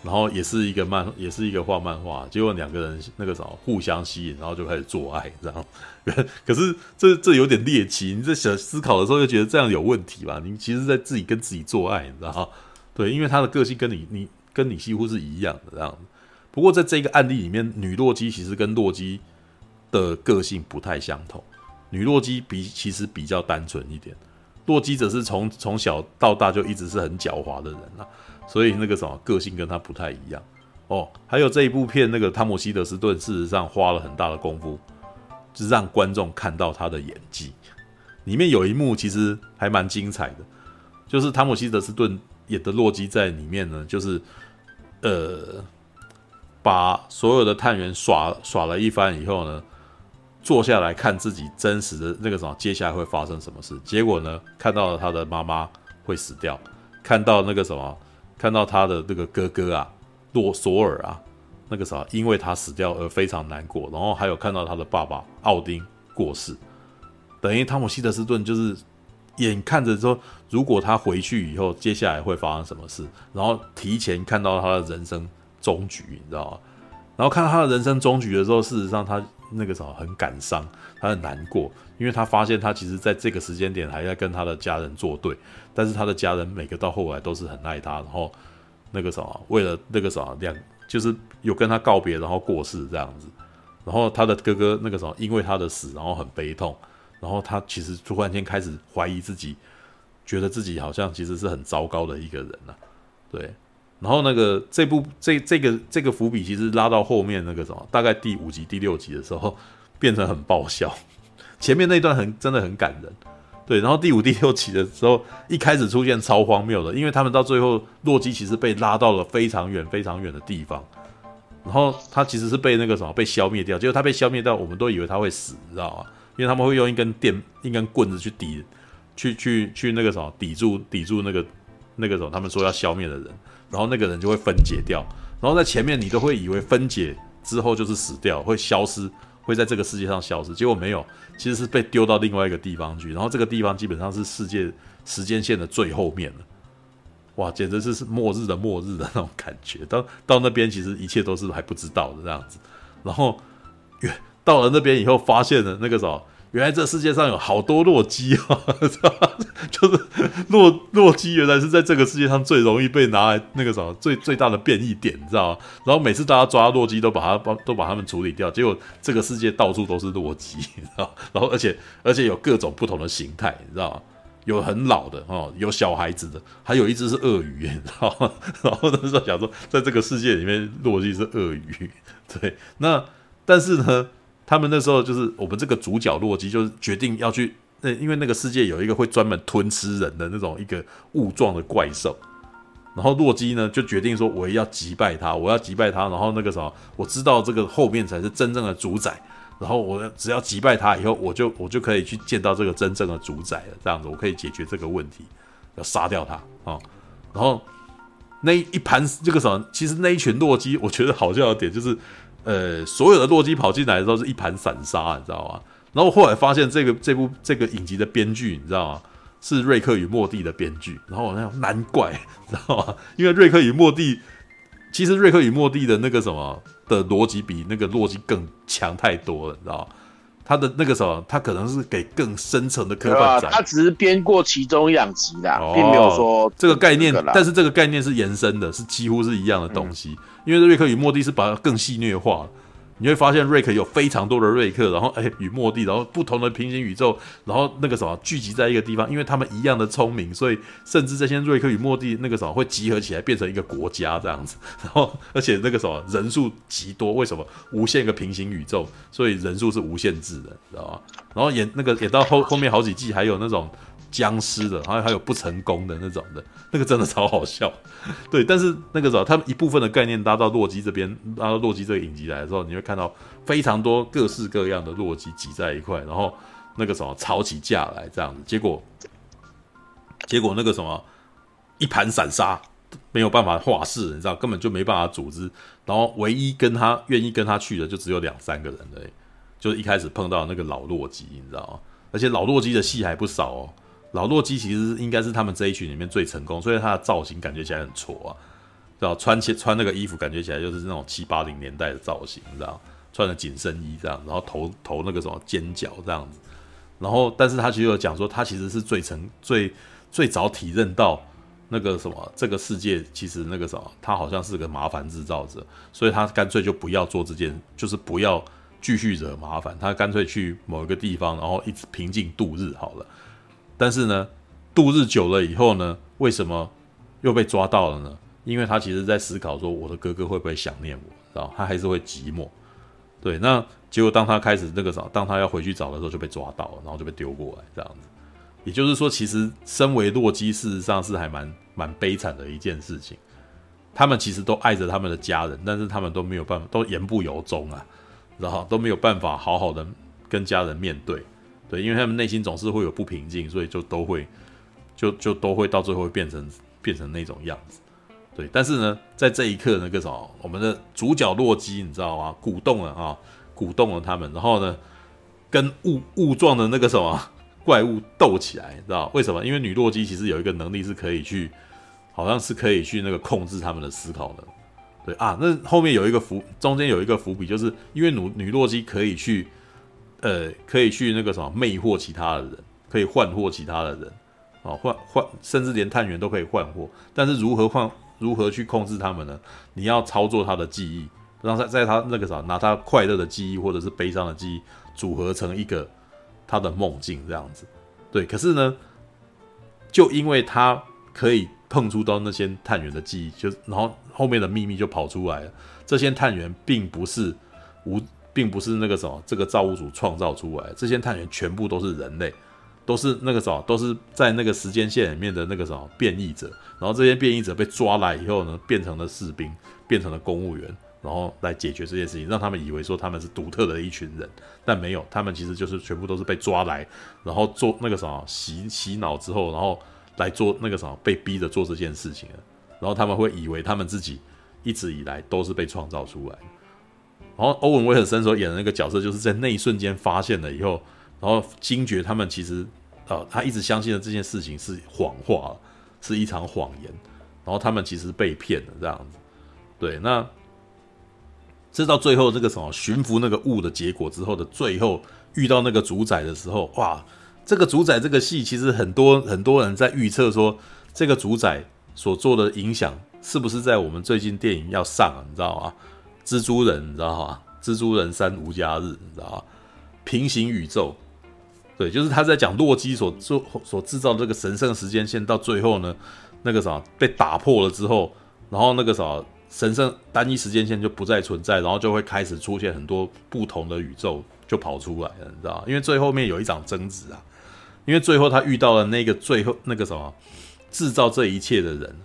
然后也是一个漫，也是一个画漫画，结果两个人那个什么互相吸引，然后就开始做爱，这样。可是这这有点猎奇，你在想思考的时候就觉得这样有问题吧？你其实在自己跟自己做爱，你知道？对，因为他的个性跟你你跟你几乎是一样的这样。不过在这个案例里面，女洛基其实跟洛基的个性不太相同，女洛基比其实比较单纯一点。洛基则是从从小到大就一直是很狡猾的人啊，所以那个什么个性跟他不太一样哦。还有这一部片，那个汤姆希德斯顿事实上花了很大的功夫，就是让观众看到他的演技。里面有一幕其实还蛮精彩的，就是汤姆希德斯顿演的洛基在里面呢，就是呃把所有的探员耍耍了一番以后呢。坐下来看自己真实的那个什么，接下来会发生什么事？结果呢，看到了他的妈妈会死掉，看到那个什么，看到他的那个哥哥啊，洛索尔啊，那个啥，因为他死掉而非常难过。然后还有看到他的爸爸奥丁过世，等于汤姆希德斯顿就是眼看着说，如果他回去以后，接下来会发生什么事，然后提前看到他的人生终局，你知道吗？然后看到他的人生终局的时候，事实上他。那个时候很感伤，他很难过，因为他发现他其实在这个时间点还在跟他的家人作对，但是他的家人每个到后来都是很爱他，然后那个什么，为了那个什么两，就是有跟他告别，然后过世这样子，然后他的哥哥那个什么，因为他的死，然后很悲痛，然后他其实突然间开始怀疑自己，觉得自己好像其实是很糟糕的一个人呐、啊，对。然后那个这部这这个这个伏笔其实拉到后面那个什么，大概第五集第六集的时候变成很爆笑，前面那段很真的很感人，对。然后第五第六集的时候一开始出现超荒谬的，因为他们到最后洛基其实被拉到了非常远非常远的地方，然后他其实是被那个什么被消灭掉，结果他被消灭掉，我们都以为他会死，你知道吗？因为他们会用一根电一根棍子去抵，去去去那个什么抵住抵住那个那个什么他们说要消灭的人，然后那个人就会分解掉，然后在前面你都会以为分解之后就是死掉，会消失。会在这个世界上消失，结果没有，其实是被丢到另外一个地方去，然后这个地方基本上是世界时间线的最后面了，哇，简直是是末日的末日的那种感觉。到到那边，其实一切都是还不知道的这样子，然后，到了那边以后，发现了那个什么。原来这世界上有好多洛基啊，就是洛洛基原来是在这个世界上最容易被拿来那个什么最最大的变异点，你知道吗？然后每次大家抓洛基都把它帮都把他们处理掉，结果这个世界到处都是洛基，你知道？然后而且而且有各种不同的形态，你知道吗？有很老的哦，有小孩子的，还有一只是鳄鱼，你知道吗？然后那时候想说，在这个世界里面，洛基是鳄鱼，对，那但是呢？他们那时候就是我们这个主角洛基，就是决定要去那，因为那个世界有一个会专门吞吃人的那种一个物状的怪兽，然后洛基呢就决定说，我要击败他，我要击败他，然后那个什么，我知道这个后面才是真正的主宰，然后我只要击败他以后，我就我就可以去见到这个真正的主宰了，这样子我可以解决这个问题，要杀掉他。啊、然后那一盘这个什么，其实那一群洛基，我觉得好笑的点就是。呃，所有的洛基跑进来的时候是一盘散沙，你知道吗？然后后来发现这个这部这个影集的编剧，你知道吗？是瑞克与莫蒂的编剧。然后我那样难怪，你知道吗？因为瑞克与莫蒂，其实瑞克与莫蒂的那个什么的逻辑比那个洛基更强太多了，你知道吗？他的那个什么，他可能是给更深层的科幻、啊。他只是编过其中一两集的，哦、并没有说这个概念。但是这个概念是延伸的，是几乎是一样的东西。嗯因为瑞克与莫蒂是把它更戏谑化，你会发现瑞克有非常多的瑞克，然后哎与莫蒂，然后不同的平行宇宙，然后那个什么聚集在一个地方，因为他们一样的聪明，所以甚至这些瑞克与莫蒂那个什么会集合起来变成一个国家这样子，然后而且那个什么人数极多，为什么无限个平行宇宙，所以人数是无限制的，知道吗？然后演那个演到后后面好几季还有那种。僵尸的，还有还有不成功的那种的，那个真的超好笑。对，但是那个时候，他们一部分的概念拉到洛基这边，拉到洛基这个影集来的时候，你会看到非常多各式各样的洛基挤在一块，然后那个什么吵起架来这样子，结果结果那个什么一盘散沙，没有办法化事，你知道，根本就没办法组织。然后唯一跟他愿意跟他去的，就只有两三个人而已，就是一开始碰到那个老洛基，你知道吗？而且老洛基的戏还不少哦。老洛基其实应该是他们这一群里面最成功，所以他的造型感觉起来很挫啊，知道穿起穿那个衣服感觉起来就是那种七八零年代的造型，知道穿着紧身衣这样，然后头头那个什么尖角这样子，然后但是他其实有讲说他其实是最成最最早体认到那个什么这个世界其实那个什么他好像是个麻烦制造者，所以他干脆就不要做这件，就是不要继续惹麻烦，他干脆去某一个地方，然后一直平静度日好了。但是呢，度日久了以后呢，为什么又被抓到了呢？因为他其实在思考说，我的哥哥会不会想念我，知道他还是会寂寞。对，那结果当他开始那个啥，当他要回去找的时候，就被抓到了，然后就被丢过来这样子。也就是说，其实身为洛基，事实上是还蛮蛮悲惨的一件事情。他们其实都爱着他们的家人，但是他们都没有办法，都言不由衷啊，然后都没有办法好好的跟家人面对。对，因为他们内心总是会有不平静，所以就都会，就就都会到最后变成变成那种样子。对，但是呢，在这一刻，那个什么，我们的主角洛基，你知道吗？鼓动了啊，鼓动了他们，然后呢，跟物物状的那个什么怪物斗起来，你知道为什么？因为女洛基其实有一个能力是可以去，好像是可以去那个控制他们的思考的。对啊，那后面有一个伏，中间有一个伏笔，就是因为女女洛基可以去。呃，可以去那个什么魅惑其他的人，可以换货其他的人，啊，换换，甚至连探员都可以换货。但是如何换，如何去控制他们呢？你要操作他的记忆，让他在他那个啥，拿他快乐的记忆或者是悲伤的记忆组合成一个他的梦境这样子。对，可是呢，就因为他可以碰触到那些探员的记忆，就然后后面的秘密就跑出来了。这些探员并不是无。并不是那个什么，这个造物主创造出来，这些探员全部都是人类，都是那个什么，都是在那个时间线里面的那个什么变异者。然后这些变异者被抓来以后呢，变成了士兵，变成了公务员，然后来解决这件事情，让他们以为说他们是独特的一群人，但没有，他们其实就是全部都是被抓来，然后做那个什么洗洗脑之后，然后来做那个什么被逼着做这件事情，然后他们会以为他们自己一直以来都是被创造出来的。然后欧文威尔森所演的那个角色，就是在那一瞬间发现了以后，然后惊觉他们其实，呃，他一直相信的这件事情是谎话，是一场谎言，然后他们其实被骗了这样子。对，那。这到最后这个什么驯服那个雾的结果之后的最后遇到那个主宰的时候，哇！这个主宰这个戏其实很多很多人在预测说，这个主宰所做的影响是不是在我们最近电影要上啊？你知道吗？蜘蛛人，你知道吗？蜘蛛人三无家日，你知道吗？平行宇宙，对，就是他在讲洛基所做所制造这个神圣时间线，到最后呢，那个啥被打破了之后，然后那个啥。神圣单一时间线就不再存在，然后就会开始出现很多不同的宇宙就跑出来了，你知道吗？因为最后面有一场争执啊，因为最后他遇到了那个最后那个什么制造这一切的人，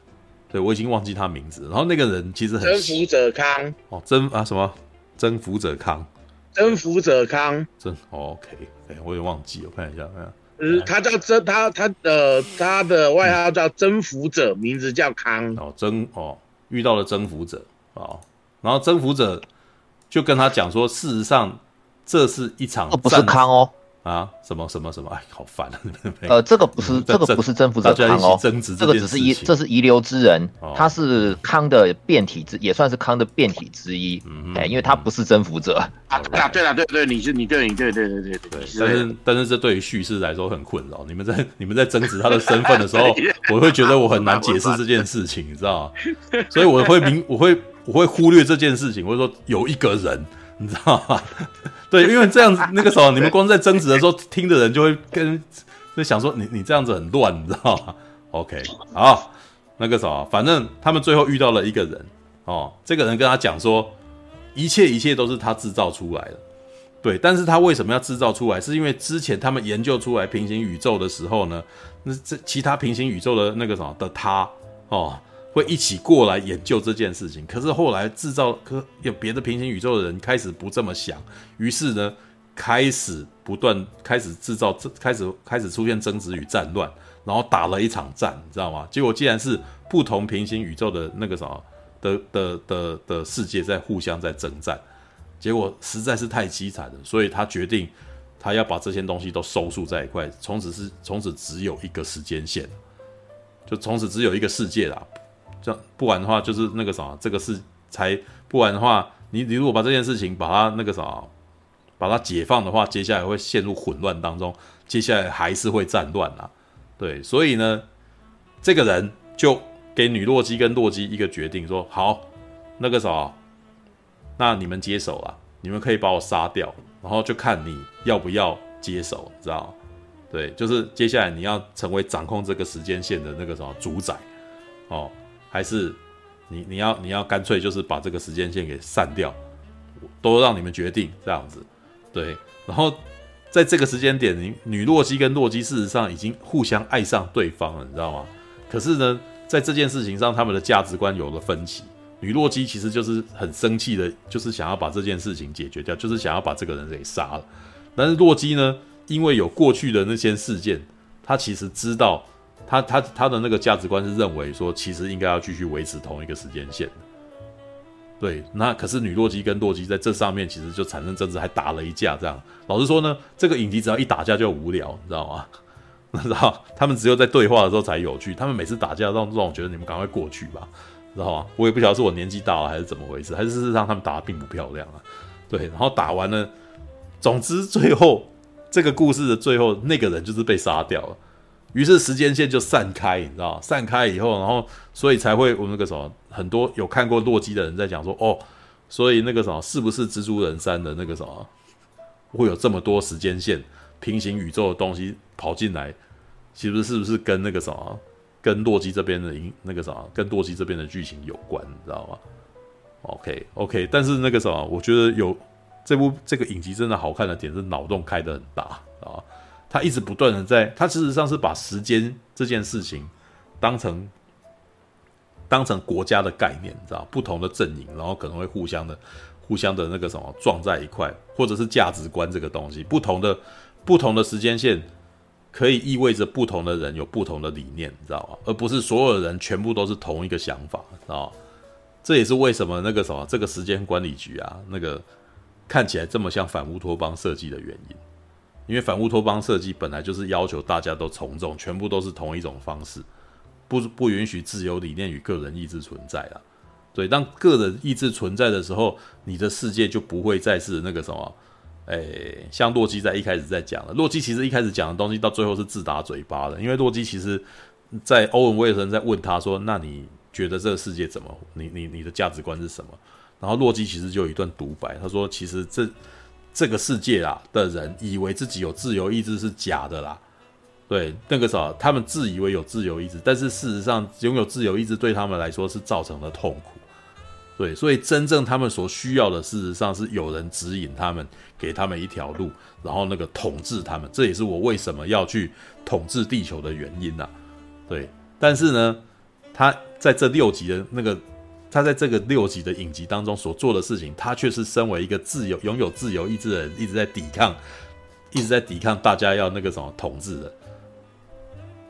对，我已经忘记他名字。然后那个人其实很征服者康。哦，征啊什么？征服者康，征服者康，征、哦、OK，哎，我也忘记，我看一下，看一下，呃，他叫征，他他的他的外号叫征服者，嗯、名字叫康。哦，征哦。遇到了征服者哦，然后征服者就跟他讲说，事实上这是一场不是康哦啊，什么什么什么，哎，好烦啊！呃，这个不是这个不是征服者康哦，争执这个只是遗这是遗留之人，他是康的变体之，也算是康的变体之一，哎，因为他不是征服者啊，对了，对对，你是你对，你对对对对对，但是但是这对于叙事来说很困扰，你们在 你们在争执他的身份的时候，我会觉得我很难解释这件事情，你知道吗？所以我会明我会我会忽略这件事情，我会说有一个人。你知道吗？对，因为这样子，那个时候你们光在争执的时候，听的人就会跟就想说你你这样子很乱，你知道吗？OK，好，那个什么，反正他们最后遇到了一个人哦，这个人跟他讲说，一切一切都是他制造出来的，对，但是他为什么要制造出来？是因为之前他们研究出来平行宇宙的时候呢，那这其他平行宇宙的那个什么的他哦。会一起过来研究这件事情，可是后来制造可有别的平行宇宙的人开始不这么想，于是呢，开始不断开始制造，开始开始出现争执与战乱，然后打了一场战，你知道吗？结果既然是不同平行宇宙的那个什么的的的的世界在互相在征战，结果实在是太凄惨了，所以他决定他要把这些东西都收束在一块，从此是从此只有一个时间线，就从此只有一个世界啦。这不然的话，就是那个啥，这个是才不然的话，你你如果把这件事情把它那个啥，把它解放的话，接下来会陷入混乱当中，接下来还是会战乱啊。对，所以呢，这个人就给女洛基跟洛基一个决定，说好，那个啥，那你们接手啊，你们可以把我杀掉，然后就看你要不要接手，知道？对，就是接下来你要成为掌控这个时间线的那个什么主宰，哦。还是你你要你要干脆就是把这个时间线给散掉，都让你们决定这样子，对。然后在这个时间点，女女洛基跟洛基事实上已经互相爱上对方了，你知道吗？可是呢，在这件事情上，他们的价值观有了分歧。女洛基其实就是很生气的，就是想要把这件事情解决掉，就是想要把这个人给杀了。但是洛基呢，因为有过去的那些事件，他其实知道。他他他的那个价值观是认为说，其实应该要继续维持同一个时间线。对，那可是女洛基跟洛基在这上面其实就产生争执，还打了一架。这样，老实说呢，这个影集只要一打架就无聊，你知道吗？你知道，他们只有在对话的时候才有趣。他们每次打架让让我觉得你们赶快过去吧，知道吗？我也不晓得是我年纪大了还是怎么回事，还是事实上他们打的并不漂亮啊。对，然后打完了，总之最后这个故事的最后那个人就是被杀掉了。于是时间线就散开，你知道散开以后，然后所以才会我那个什么，很多有看过洛基的人在讲说，哦，所以那个什么，是不是蜘蛛人三的那个什么，会有这么多时间线、平行宇宙的东西跑进来？其实是不是跟那个什么，跟洛基这边的影那个什么，跟洛基这边的剧情有关？你知道吗？OK OK，但是那个什么，我觉得有这部这个影集真的好看的点是脑洞开得很大啊。他一直不断的在，他事实上是把时间这件事情当成当成国家的概念，你知道，不同的阵营，然后可能会互相的、互相的那个什么撞在一块，或者是价值观这个东西，不同的、不同的时间线，可以意味着不同的人有不同的理念，你知道吗？而不是所有人全部都是同一个想法，知道？这也是为什么那个什么这个时间管理局啊，那个看起来这么像反乌托邦设计的原因。因为反乌托邦设计本来就是要求大家都从众，全部都是同一种方式，不不允许自由理念与个人意志存在了。对，当个人意志存在的时候，你的世界就不会再是那个什么，诶，像洛基在一开始在讲的，洛基其实一开始讲的东西到最后是自打嘴巴的，因为洛基其实，在欧文威尔森在问他说：“那你觉得这个世界怎么？你你你的价值观是什么？”然后洛基其实就有一段独白，他说：“其实这。”这个世界啊的人以为自己有自由意志是假的啦，对，那个时候他们自以为有自由意志，但是事实上拥有自由意志对他们来说是造成了痛苦，对，所以真正他们所需要的，事实上是有人指引他们，给他们一条路，然后那个统治他们，这也是我为什么要去统治地球的原因呐，对，但是呢，他在这六集的那个。他在这个六集的影集当中所做的事情，他却是身为一个自由、拥有自由意志的人，一直在抵抗，一直在抵抗大家要那个什么统治的。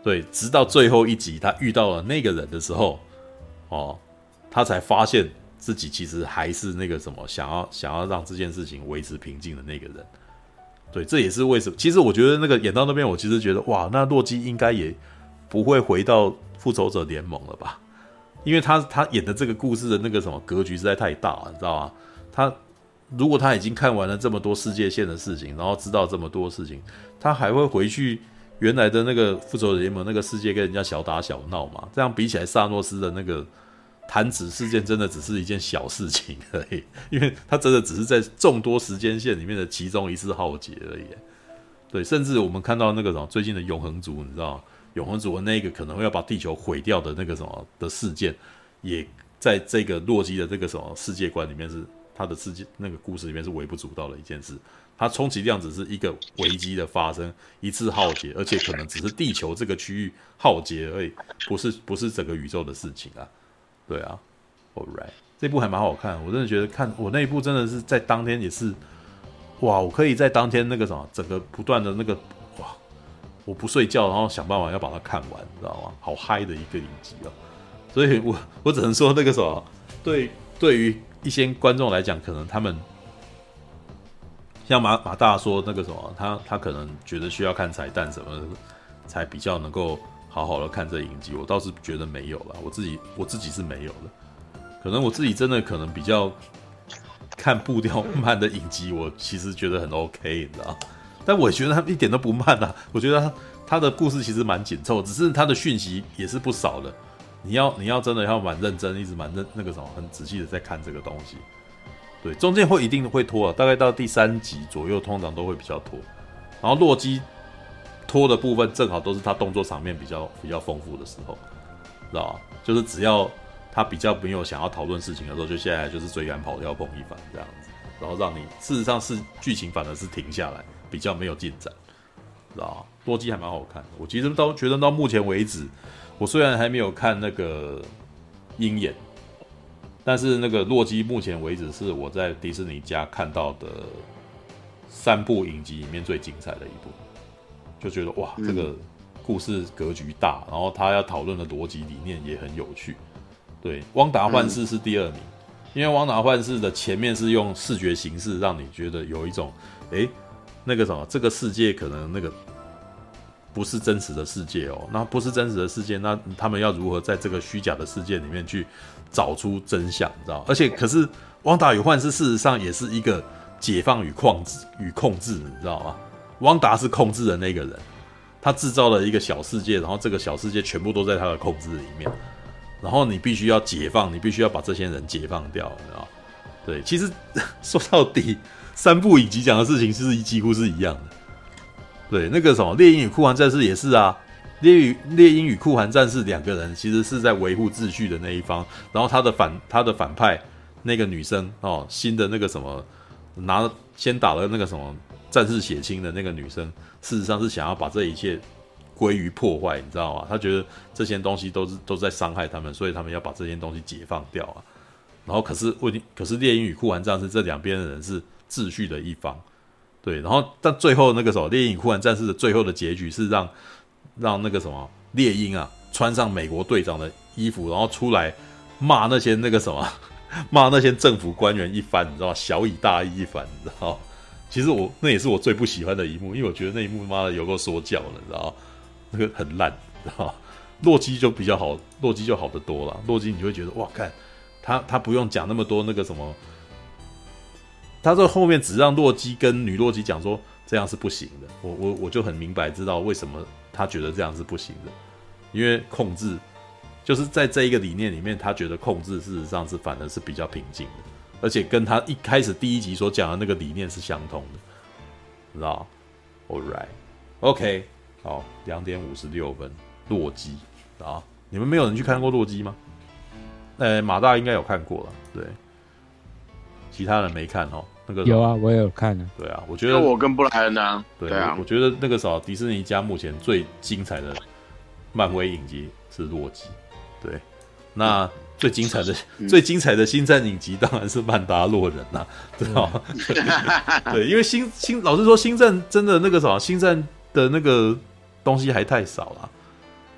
对，直到最后一集，他遇到了那个人的时候，哦，他才发现自己其实还是那个什么，想要想要让这件事情维持平静的那个人。对，这也是为什么。其实我觉得那个演到那边，我其实觉得哇，那洛基应该也不会回到复仇者联盟了吧？因为他他演的这个故事的那个什么格局实在太大了，你知道吗？他如果他已经看完了这么多世界线的事情，然后知道这么多事情，他还会回去原来的那个复仇者联盟那个世界跟人家小打小闹嘛？这样比起来，萨诺斯的那个弹指事件真的只是一件小事情而已，因为他真的只是在众多时间线里面的其中一次浩劫而已。对，甚至我们看到那个什么最近的永恒族，你知道？永恒族的那个可能会要把地球毁掉的那个什么的事件，也在这个洛基的这个什么世界观里面是他的世界那个故事里面是微不足道的一件事。它充其量只是一个危机的发生，一次浩劫，而且可能只是地球这个区域浩劫而已，不是不是整个宇宙的事情啊。对啊，All right，这部还蛮好看，我真的觉得看我那一部真的是在当天也是，哇，我可以在当天那个什么整个不断的那个。我不睡觉，然后想办法要把它看完，你知道吗？好嗨的一个影集哦！所以我我只能说那个什么，对，对于一些观众来讲，可能他们像马马大说那个什么，他他可能觉得需要看彩蛋什么的，才比较能够好好的看这影集。我倒是觉得没有了，我自己我自己是没有的。可能我自己真的可能比较看步调慢的影集，我其实觉得很 OK，你知道。但我觉得他一点都不慢啊！我觉得他他的故事其实蛮紧凑，只是他的讯息也是不少的。你要你要真的要蛮认真，一直蛮认那个什么很仔细的在看这个东西。对，中间会一定会拖啊，大概到第三集左右，通常都会比较拖。然后洛基拖的部分正好都是他动作场面比较比较丰富的时候，知道吧？就是只要他比较没有想要讨论事情的时候，就现在就是追赶跑跳碰一番这样子，然后让你事实上是剧情反而是停下来。比较没有进展，知道吗？洛基还蛮好看的。我其实到觉得到目前为止，我虽然还没有看那个鹰眼，但是那个洛基目前为止是我在迪士尼家看到的三部影集里面最精彩的一部，就觉得哇，这个故事格局大，然后他要讨论的逻辑理念也很有趣。对，汪达幻视是第二名，因为汪达幻视的前面是用视觉形式让你觉得有一种诶。那个什么，这个世界可能那个不是真实的世界哦。那不是真实的世界，那他们要如何在这个虚假的世界里面去找出真相？你知道？而且，可是《汪达与幻视》事实上也是一个解放与控制与控制，你知道吗？汪达是控制的那个人，他制造了一个小世界，然后这个小世界全部都在他的控制里面，然后你必须要解放，你必须要把这些人解放掉，你知道？对，其实 说到底。三部影集讲的事情是几乎是一样的，对，那个什么猎鹰与酷寒战士也是啊，猎与猎鹰与酷寒战士两个人其实是在维护秩序的那一方，然后他的反他的反派那个女生哦，新的那个什么拿先打了那个什么战士血清的那个女生，事实上是想要把这一切归于破坏，你知道吗？他觉得这些东西都是都在伤害他们，所以他们要把这些东西解放掉啊。然后可是问题，可是猎鹰与酷寒战士这两边的人是秩序的一方，对。然后但最后那个什么，猎鹰与酷寒战士的最后的结局是让让那个什么猎鹰啊穿上美国队长的衣服，然后出来骂那些那个什么 骂那些政府官员一番，你知道吗？晓以大义一番，你知道吗？其实我那也是我最不喜欢的一幕，因为我觉得那一幕妈的有够说教了，你知道吗？那个很烂，知道吗？洛基就比较好，洛基就好得多了。洛基你就会觉得哇，看他他不用讲那么多那个什么，他这后面只让洛基跟女洛基讲说这样是不行的。我我我就很明白知道为什么他觉得这样是不行的，因为控制就是在这一个理念里面，他觉得控制事实上是反而是比较平静的，而且跟他一开始第一集所讲的那个理念是相通的，知道？All right，OK。好，两点五十六分，洛基啊，你们没有人去看过洛基吗？呃，马大应该有看过了，对，其他人没看哦。那个有啊，我也有看啊。对啊，我觉得我跟布莱恩啊，对啊，我觉得那个时候迪士尼家目前最精彩的漫威影集是洛基，对，那最精彩的、嗯、最精彩的星战影集当然是曼达洛人呐、啊，对吧？嗯、对，因为星星老实说，星战真的那个什么，星战的那个。东西还太少了，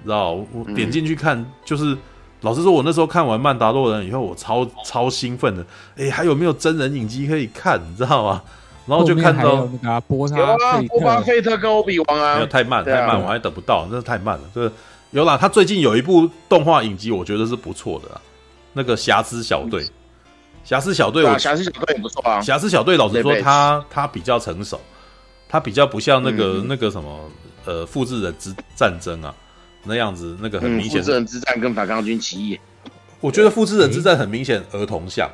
知道？我点进去看，嗯、就是老实说，我那时候看完《曼达洛人》以后，我超超兴奋的。哎、欸，还有没有真人影集可以看？你知道吗？然后就看到波他，波巴费特跟欧比王啊，没有太慢，太慢，我还等不到，真的太慢了。就是有啦，他最近有一部动画影集，我觉得是不错的啦。那个瑕疵小队，瑕疵小队，我瑕疵小队也不错啊。瑕疵小队，老实说，他他比较成熟，他比较不像那个、嗯、那个什么。呃，复制人之战争啊，那样子，那个很明显。复制人之战跟反抗军起义，我觉得复制人之战很明显儿童像。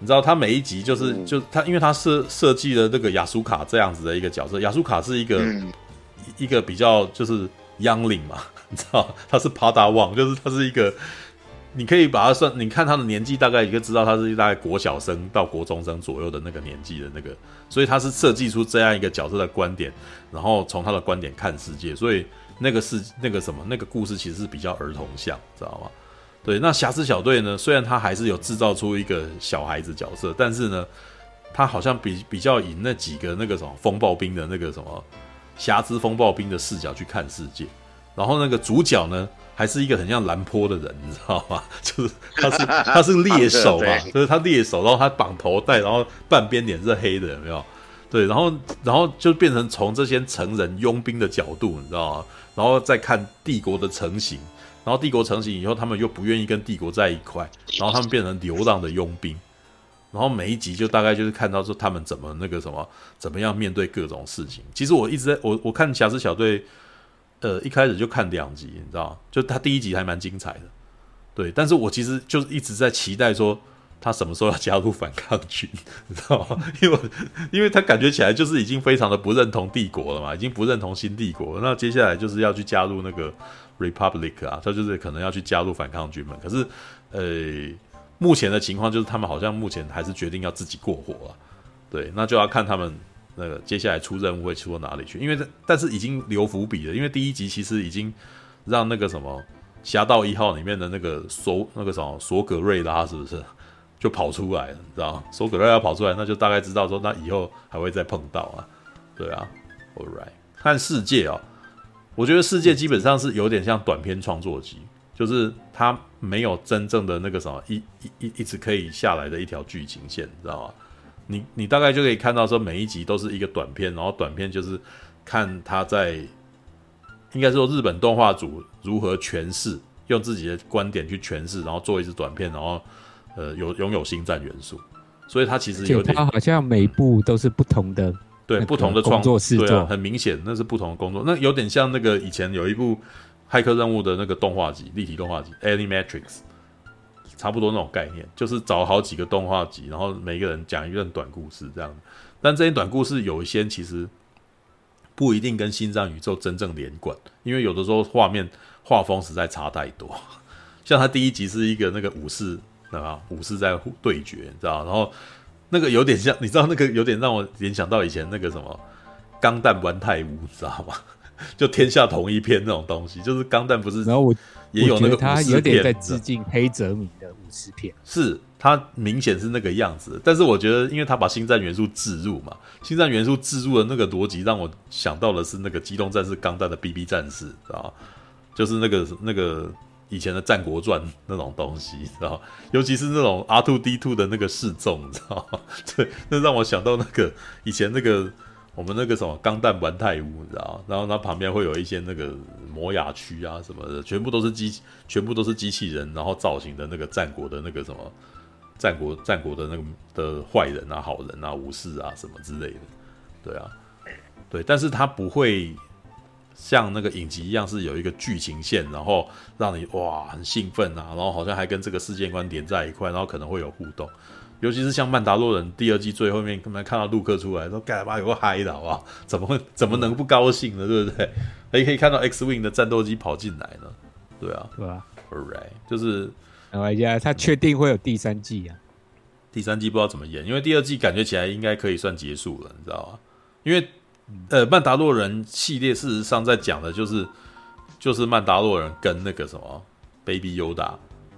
你知道，他每一集就是就他，因为他设设计了那个亚苏卡这样子的一个角色。亚苏卡是一个一个比较就是 youngling 嘛，你知道，他是 Padawan，就是他是一个。你可以把他算，你看他的年纪，大概你就知道他是大概国小生到国中生左右的那个年纪的那个，所以他是设计出这样一个角色的观点，然后从他的观点看世界，所以那个是那个什么，那个故事其实是比较儿童像，知道吗？对，那瑕疵小队呢，虽然他还是有制造出一个小孩子角色，但是呢，他好像比比较以那几个那个什么风暴兵的那个什么瑕疵风暴兵的视角去看世界，然后那个主角呢，还是一个很像兰坡的人，你知道吗？就是他是他是猎手嘛，就是他猎手，然后他绑头带，然后半边脸是黑的，有没有？对，然后然后就变成从这些成人佣兵的角度，你知道吗？然后再看帝国的成型，然后帝国成型以后，他们又不愿意跟帝国在一块，然后他们变成流浪的佣兵，然后每一集就大概就是看到说他们怎么那个什么，怎么样面对各种事情。其实我一直在我我看《瑕疵小队》。呃，一开始就看两集，你知道，就他第一集还蛮精彩的，对。但是我其实就是一直在期待说他什么时候要加入反抗军，你知道吗？因为因为他感觉起来就是已经非常的不认同帝国了嘛，已经不认同新帝国。那接下来就是要去加入那个 Republic 啊，他就是可能要去加入反抗军们。可是，呃，目前的情况就是他们好像目前还是决定要自己过活了，对。那就要看他们。那个接下来出任务会出到哪里去？因为这但是已经留伏笔了，因为第一集其实已经让那个什么《侠盗一号》里面的那个索那个什么索葛瑞拉是不是就跑出来了？你知道吗？索格瑞拉跑出来，那就大概知道说那以后还会再碰到啊。对啊，All right，看世界啊、我觉得世界基本上是有点像短篇创作集，就是它没有真正的那个什么一一一一直可以下来的一条剧情线，你知道吗？你你大概就可以看到说每一集都是一个短片，然后短片就是看他在应该说日本动画组如何诠释，用自己的观点去诠释，然后做一支短片，然后呃有拥有星战元素，所以它其实有点它好像每一部都是不同的对不同的创作室做，很明显那是不同的工作，那有点像那个以前有一部骇客任务的那个动画集立体动画集 Animatrix。差不多那种概念，就是找好几个动画集，然后每个人讲一段短故事这样。但这些短故事有一些其实不一定跟星战宇宙真正连贯，因为有的时候画面画风实在差太多。像他第一集是一个那个武士，对吧？武士在对决，你知道？然后那个有点像，你知道那个有点让我联想到以前那个什么钢弹玩太武，你知道吗？就天下同一篇那种东西，就是钢弹不是？然后我也有那个他有点在致敬黑泽明的武士片，是他明显是那个样子。但是我觉得，因为他把星战元素置入嘛，星战元素置入的那个逻辑，让我想到的是那个机动战士钢弹的 BB 战士，知道就是那个那个以前的战国传那种东西，知道尤其是那种 R2D2 的那个示众，知道对，那让我想到那个以前那个。我们那个什么钢弹玩太屋，你知道？然后它旁边会有一些那个摩雅区啊什么的，全部都是机，全部都是机器人，然后造型的那个战国的那个什么战国战国的那个的坏人啊、好人啊、武士啊什么之类的，对啊，对，但是它不会像那个影集一样是有一个剧情线，然后让你哇很兴奋啊，然后好像还跟这个世界观连在一块，然后可能会有互动。尤其是像《曼达洛人》第二季最后面，可能看到陆克出来，说干嘛有个嗨的好不好？怎么会怎么能不高兴呢？对不对？还可以看到 X Wing 的战斗机跑进来呢？对啊，对啊，Alright，就是玩家他确定会有第三季啊？第三季不知道怎么演，因为第二季感觉起来应该可以算结束了，你知道吗？因为呃，《曼达洛人》系列事实上在讲的就是就是曼达洛人跟那个什么 Baby Yoda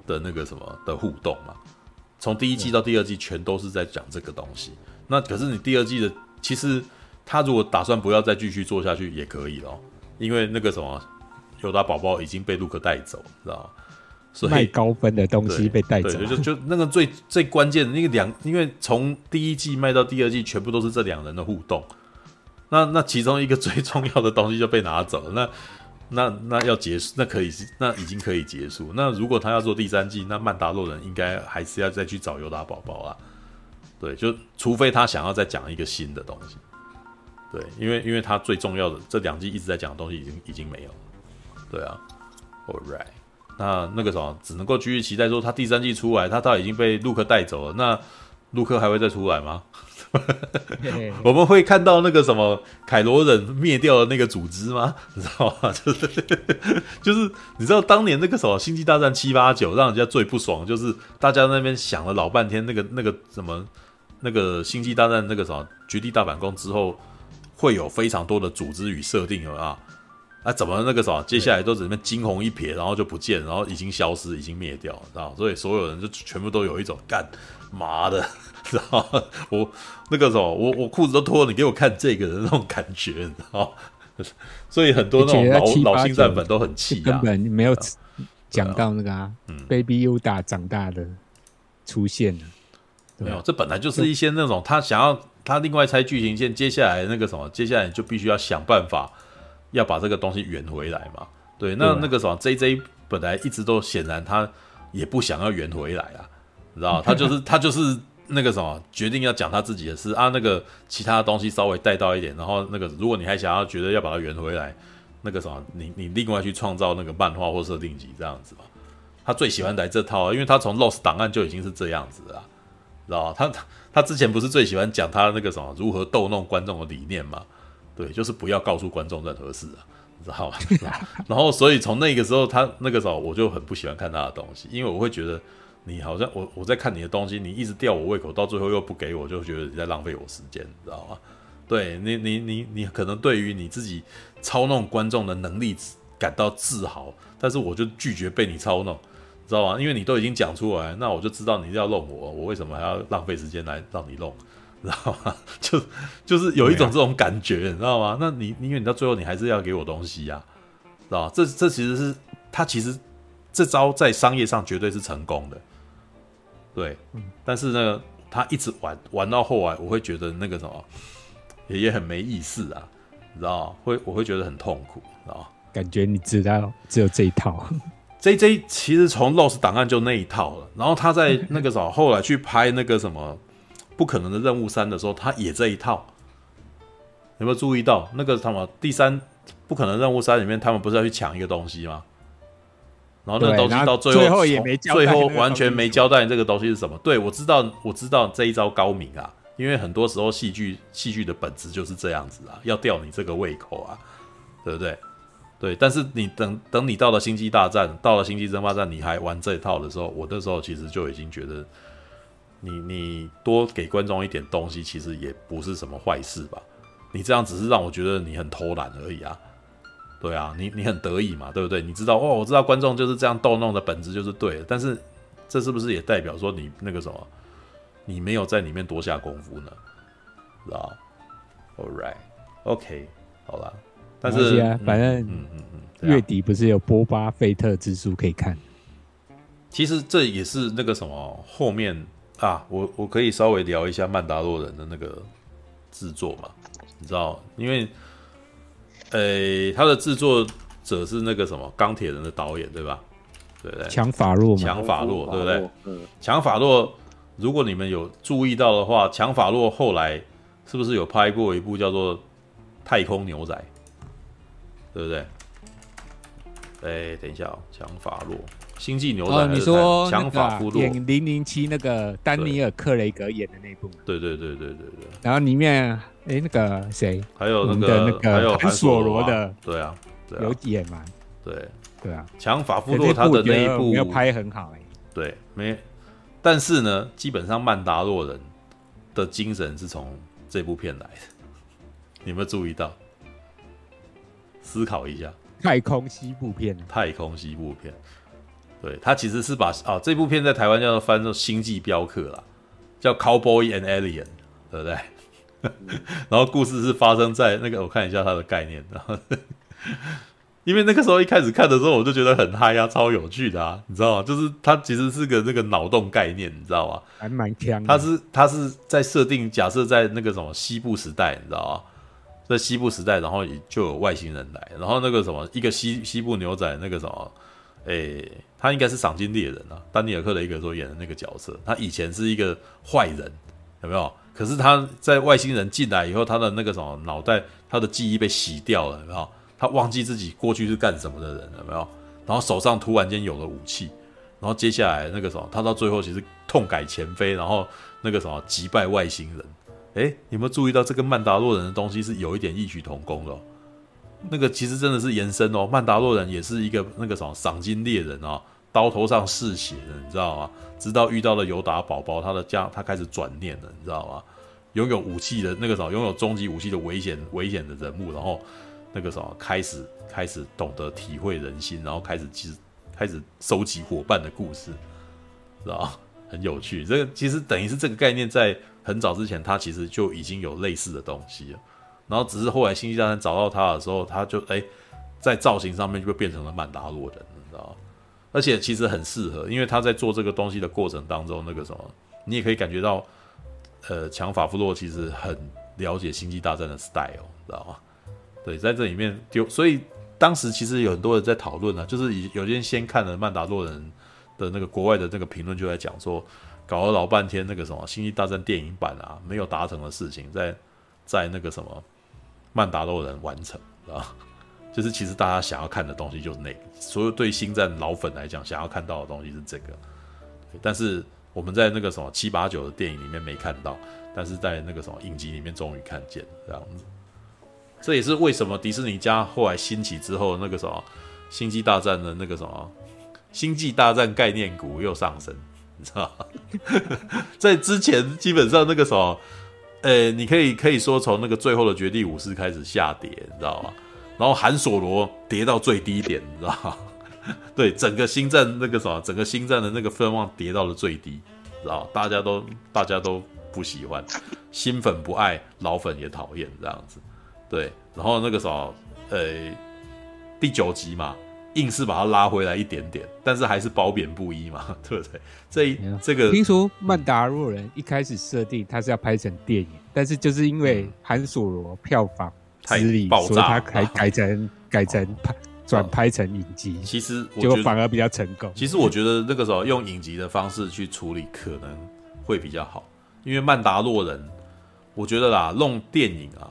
的那个什么的互动嘛。从第一季到第二季，全都是在讲这个东西。那可是你第二季的，其实他如果打算不要再继续做下去，也可以哦。因为那个什么，尤达宝宝已经被陆克带走，知道吗？所以卖高分的东西被带走，就就那个最最关键的那个两，因为从第一季卖到第二季，全部都是这两人的互动。那那其中一个最重要的东西就被拿走了。那那那要结束，那可以是那已经可以结束。那如果他要做第三季，那曼达洛人应该还是要再去找尤达宝宝啊。对，就除非他想要再讲一个新的东西。对，因为因为他最重要的这两季一直在讲的东西已经已经没有了。对啊，All right，那那个什么只能够继续期待说他第三季出来，他到已经被陆克带走了，那陆克还会再出来吗？我们会看到那个什么凯罗人灭掉了那个组织吗？你知道吗？就 是就是，你知道当年那个什么星际大战七八九，让人家最不爽，就是大家那边想了老半天，那个那个什么那个星际大战那个什么绝地大反攻之后，会有非常多的组织与设定啊啊，怎么那个什么接下来都只能惊鸿一瞥，然后就不见，然后已经消失，已经灭掉，知道？所以所有人就全部都有一种干妈的。知道我那个什么，我我裤子都脱了，你给我看这个的那种感觉，你知道？所以很多那种老老星战粉都很气啊，根本没有讲到那个啊嗯，Baby Yoda 长大的出现了。没有，这本来就是一些那种他想要他另外拆剧情线，接下来那个什么，接下来就必须要想办法要把这个东西圆回来嘛。对，那那个什么 JJ 本来一直都显然他也不想要圆回来啊，你知道？他就是他就是。那个什么，决定要讲他自己的事啊，那个其他的东西稍微带到一点，然后那个如果你还想要觉得要把它圆回来，那个什么，你你另外去创造那个漫画或设定集这样子嘛。他最喜欢来这套，因为他从 Lost 档案就已经是这样子了，知道他他他之前不是最喜欢讲他那个什么如何逗弄观众的理念嘛？对，就是不要告诉观众任何事啊，你知道吗？然后所以从那个时候，他那个时候我就很不喜欢看他的东西，因为我会觉得。你好像我我在看你的东西，你一直吊我胃口，到最后又不给我，就觉得你在浪费我时间，你知道吗？对你你你你可能对于你自己操弄观众的能力感到自豪，但是我就拒绝被你操弄，知道吗？因为你都已经讲出来，那我就知道你要弄我，我为什么还要浪费时间来让你弄，知道吗？就就是有一种这种感觉，你知道吗？那你因为你到最后你还是要给我东西呀，知道吗？这这其实是他其实这招在商业上绝对是成功的。对，但是呢，他一直玩玩到后来，我会觉得那个什么也也很没意思啊，你知道吗？会我会觉得很痛苦，知道吗？感觉你知道只有这一套。J J 其实从 Lost 档案就那一套了，然后他在 那个什么后来去拍那个什么不可能的任务三的时候，他也这一套。有没有注意到那个什么第三不可能任务三里面，他们不是要去抢一个东西吗？然后那个东西到最后，最后也没交代，最后完全没交代这个东西是什么。对，我知道，我知道这一招高明啊，因为很多时候戏剧戏剧的本质就是这样子啊，要吊你这个胃口啊，对不对？对，但是你等等你到了星际大战，到了星际争霸战，你还玩这一套的时候，我那时候其实就已经觉得你，你你多给观众一点东西，其实也不是什么坏事吧？你这样只是让我觉得你很偷懒而已啊。对啊，你你很得意嘛，对不对？你知道哦，我知道观众就是这样逗弄的本质就是对的，但是这是不是也代表说你那个什么，你没有在里面多下功夫呢？知道？All right，OK，好啦。但是啊，反正嗯嗯嗯，月底不是有波巴费特之书可以看？其实这也是那个什么后面啊，我我可以稍微聊一下曼达洛人的那个制作嘛，你知道？因为。诶、欸，他的制作者是那个什么钢铁人的导演，对吧？对不对？强法洛，强法洛，对不对？嗯，强法洛，如果你们有注意到的话，强法洛后来是不是有拍过一部叫做《太空牛仔》？对不对？哎、欸，等一下哦，强法洛，《星际牛仔》哦，你说强法洛演零零七那个丹尼尔·克雷格演的那部？对对对对对对。然后里面。哎，那个谁？还有那个那个还有韩索罗的，对啊，有演嘛？对对啊，强法夫洛他的那一部没有拍很好哎。对，没。但是呢，基本上曼达洛人的精神是从这部片来的，你有没有注意到？思考一下，太空西部片，太空西部片。对，他其实是把啊这部片在台湾叫做翻作《星际镖客》啦，叫《Cowboy and Alien》，对不对？然后故事是发生在那个，我看一下它的概念。然后，因为那个时候一开始看的时候，我就觉得很嗨啊，超有趣的啊，你知道吗？就是它其实是个那个脑洞概念，你知道吗？还蛮强。它是它是在设定假设在那个什么西部时代，你知道吗？在西部时代，然后就有外星人来，然后那个什么一个西西部牛仔那个什么，诶，他应该是赏金猎人啊，丹尼尔克雷格所演的那个角色，他以前是一个坏人，有没有？可是他在外星人进来以后，他的那个什么脑袋，他的记忆被洗掉了，有没有？他忘记自己过去是干什么的人，有没有？然后手上突然间有了武器，然后接下来那个什么，他到最后其实痛改前非，然后那个什么击败外星人。诶，有没有注意到这跟曼达洛人的东西是有一点异曲同工的？那个其实真的是延伸哦，曼达洛人也是一个那个什么赏金猎人哦。刀头上嗜血的，你知道吗？直到遇到了尤达宝宝，他的家他开始转念了，你知道吗？拥有武器的那个时候，拥有终极武器的危险危险的人物，然后那个时候开始开始懂得体会人心，然后开始其实开始收集伙伴的故事，知道？很有趣。这个其实等于是这个概念在很早之前，他其实就已经有类似的东西了。然后只是后来星际大战找到他的时候，他就哎在造型上面就变成了曼达洛人，而且其实很适合，因为他在做这个东西的过程当中，那个什么，你也可以感觉到，呃，强法夫洛其实很了解星际大战的 style，知道吗？对，在这里面丢，所以当时其实有很多人在讨论啊，就是有些人先看了曼达洛人的那个国外的那个评论，就在讲说，搞了老半天那个什么星际大战电影版啊，没有达成的事情，在在那个什么曼达洛人完成，知道吗？就是其实大家想要看的东西就是那个，所有对星战老粉来讲想要看到的东西是这个，但是我们在那个什么七八九的电影里面没看到，但是在那个什么影集里面终于看见这样子，这也是为什么迪士尼家后来兴起之后，那个什么星际大战的那个什么星际大战概念股又上升，你知道吗？在之前基本上那个什么，呃，你可以可以说从那个最后的绝地武士开始下跌，你知道吗？然后韩索罗跌到最低点，你知道吗？对，整个星战那个什么，整个星战的那个分望跌到了最低，知道大家都大家都不喜欢，新粉不爱，老粉也讨厌这样子。对，然后那个什么，呃，第九集嘛，硬是把它拉回来一点点，但是还是褒贬不一嘛，对不对？这一这个听说曼达洛人一开始设定他是要拍成电影，但是就是因为韩索罗票房。太爆炸，他改改成、啊、改成 拍转拍成影集，其实就反而比较成功。其实我觉得那个时候用影集的方式去处理可能会比较好，因为曼达洛人，我觉得啦，弄电影啊，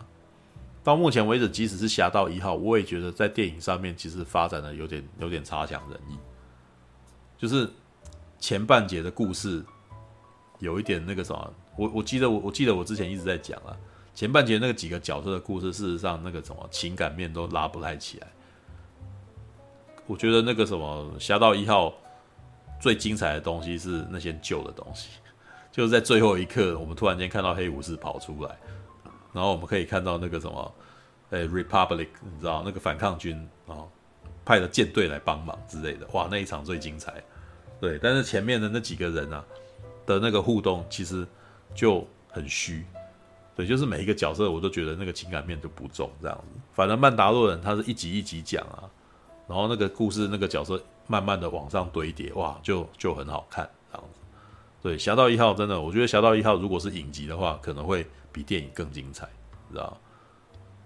到目前为止，即使是侠盗一号，我也觉得在电影上面其实发展的有点有点差强人意，就是前半节的故事有一点那个什么，我我记得我我记得我之前一直在讲啊。前半节那个几个角色的故事，事实上那个什么情感面都拉不太起来。我觉得那个什么《侠盗一号》最精彩的东西是那些旧的东西，就是在最后一刻，我们突然间看到黑武士跑出来，然后我们可以看到那个什么诶 Republic，你知道那个反抗军啊，派的舰队来帮忙之类的，哇，那一场最精彩。对，但是前面的那几个人啊的那个互动其实就很虚。对，就是每一个角色我都觉得那个情感面就不重这样子。反正曼达洛人他是一集一集讲啊，然后那个故事那个角色慢慢的往上堆叠，哇，就就很好看这样子。对，侠盗一号真的，我觉得侠盗一号如果是影集的话，可能会比电影更精彩，知道？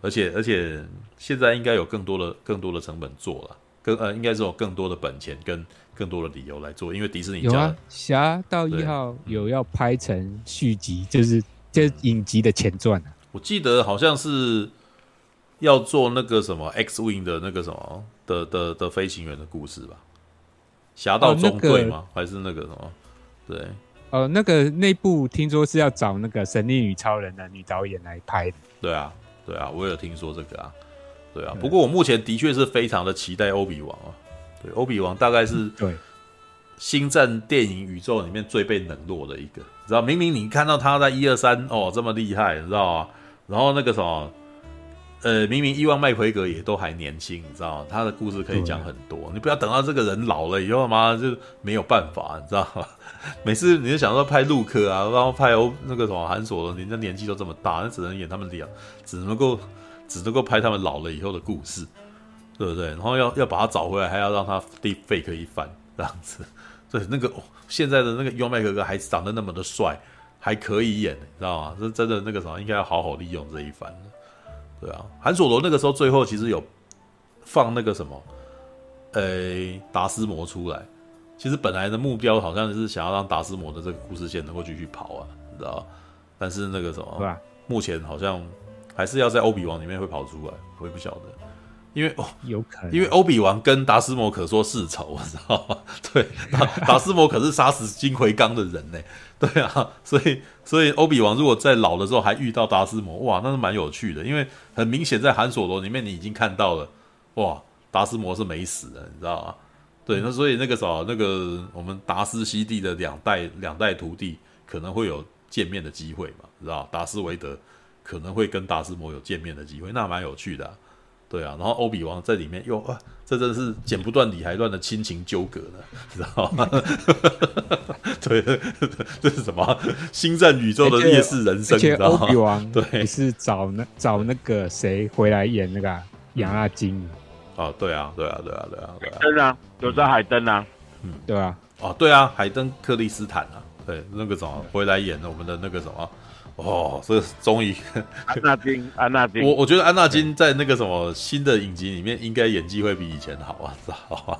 而且而且现在应该有更多的更多的成本做了，更呃应该是有更多的本钱跟更多的理由来做，因为迪士尼有啊，侠盗一号有要拍成续集，就是就是影集的前传啊。我记得好像是要做那个什么 X Wing 的那个什么的的的，的飞行员的故事吧？侠盗中队吗？哦那个、还是那个什么？对。呃，那个内部听说是要找那个《神力女超人》的女导演来拍的。对啊，对啊，我有听说这个啊，对啊。不过我目前的确是非常的期待欧比王啊。对，欧比王大概是对星战电影宇宙里面最被冷落的一个。知道明明你看到他在一二三哦这么厉害，你知道吗？然后那个什么，呃，明明伊万麦奎格也都还年轻，你知道吗？他的故事可以讲很多。你不要等到这个人老了以后嘛，就没有办法，你知道吗？每次你就想说拍陆克啊，然后拍欧那个什么韩索伦，人家年纪都这么大，那只能演他们俩，只能够只能够拍他们老了以后的故事，对不对？然后要要把他找回来，还要让他 deepfake 一番这样子。所以那个、哦、现在的那个尤麦格格还长得那么的帅，还可以演，你知道吗？这真的那个什么，应该要好好利用这一番。对啊，韩索罗那个时候最后其实有放那个什么，呃、欸，达斯摩出来。其实本来的目标好像是想要让达斯摩的这个故事线能够继续跑啊，你知道？但是那个什么，对吧？目前好像还是要在欧比王里面会跑出来，我也不晓得，因为哦，有可能，因为欧比王跟达斯摩可说世仇，知道吗？对，达达斯摩可是杀死金奎刚的人呢，对啊，所以所以欧比王如果在老的时候还遇到达斯摩，哇，那是蛮有趣的，因为很明显在韩索罗里面你已经看到了，哇，达斯摩是没死的，你知道吗？对，那所以那个啥，那个我们达斯西蒂的两代两代徒弟可能会有见面的机会嘛，知道？达斯维德可能会跟达斯摩有见面的机会，那蛮有趣的，啊，对啊。然后欧比王在里面又啊，这真是剪不断理还乱的亲情纠葛呢，知道吗？对，这是什么？星战宇宙的烈士人生，你知道吗？欧比王对，是找那找那个谁回来演那个杨阿金。哦，对啊，对啊，对啊，对啊，对啊，真的啊，有在海登啊，嗯，对啊，哦，对啊，海登克里斯坦啊，对，那个什么回来演了我们的那个什么，哦，这终于安纳金，安纳金，我我觉得安纳金在那个什么新的影集里面应该演技会比以前好啊，知道吧？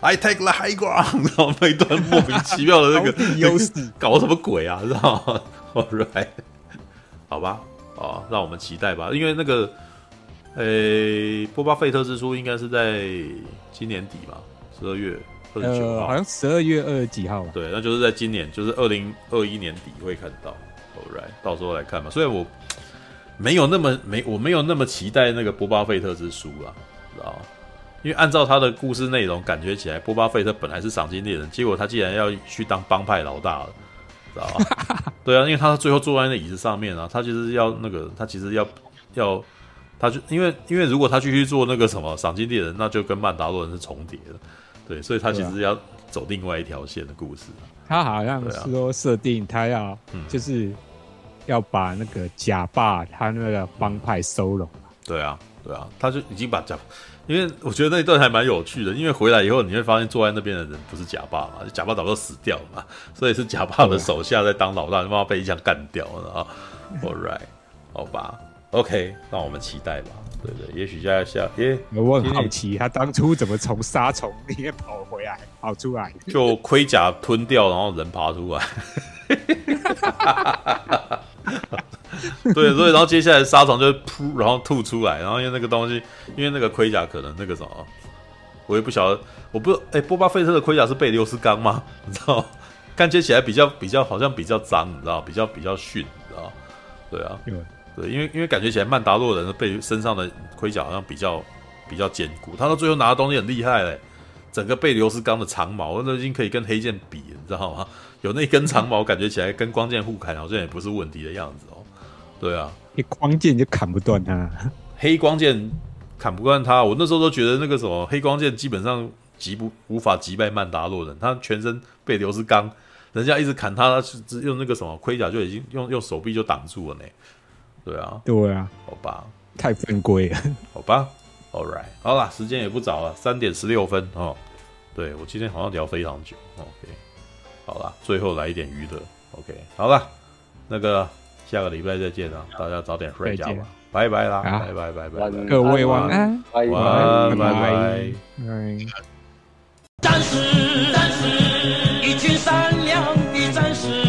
I take the high ground，然后那一段莫名其妙的那个优势，搞什么鬼啊，知道吗？All right，好吧，哦，让我们期待吧，因为那个。呃、欸，波巴费特之书应该是在今年底吧，十二月二十九号，好像十二月二十几号吧。对，那就是在今年，就是二零二一年底会看到。到时候来看吧。虽然我没有那么没，我没有那么期待那个波巴费特之书啊，知道吗？因为按照他的故事内容，感觉起来波巴费特本来是赏金猎人，结果他竟然要去当帮派老大了，知道吗？对啊，因为他最后坐在那椅子上面啊，他就是要那个，他其实要要。他就因为因为如果他继续做那个什么赏金猎人，那就跟曼达洛人是重叠的，对，所以他其实要走另外一条线的故事。他好像是说设定他要就是要把那个假霸他那个帮派收拢。对啊，对啊，他就已经把假，因为我觉得那一段还蛮有趣的，因为回来以后你会发现坐在那边的人不是假霸嘛，假霸早就死掉了嘛，所以是假霸的手下在当老大，他妈被一枪干掉了啊。All right，好吧。OK，那我们期待吧。对对，也许下下，耶，我很好奇他当初怎么从沙虫里面跑回来，跑出来，就盔甲吞掉，然后人爬出来。对，所以然后接下来沙虫就噗，然后吐出来，然后因为那个东西，因为那个盔甲可能那个什么，我也不晓得，我不，哎，波巴费特的盔甲是贝琉斯钢吗？你知道，感觉起来比较比较好像比较脏，你知道，比较比较逊，你知道，对啊。对，因为因为感觉起来曼达洛人的背身上的盔甲好像比较比较坚固，他到最后拿的东西很厉害嘞，整个贝琉斯钢的长矛都已经可以跟黑剑比，你知道吗？有那根长矛，感觉起来跟光剑互砍好像也不是问题的样子哦。对啊，你光剑就砍不断他，黑光剑砍不断他。我那时候都觉得那个什么黑光剑基本上击不无法击败曼达洛人，他全身被流是钢，人家一直砍他，他只用那个什么盔甲就已经用用手臂就挡住了呢。对啊，对啊，好吧，太犯规了，好吧，All right，好了，时间也不早了，三点十六分哦。对我今天好像聊非常久，OK，好了，最后来一点娱乐，OK，好了，那个下个礼拜再见啊，大家早点睡觉吧，拜拜啦，拜拜拜拜，各位晚安，晚安，拜拜，战士，战士，一群善良的战士。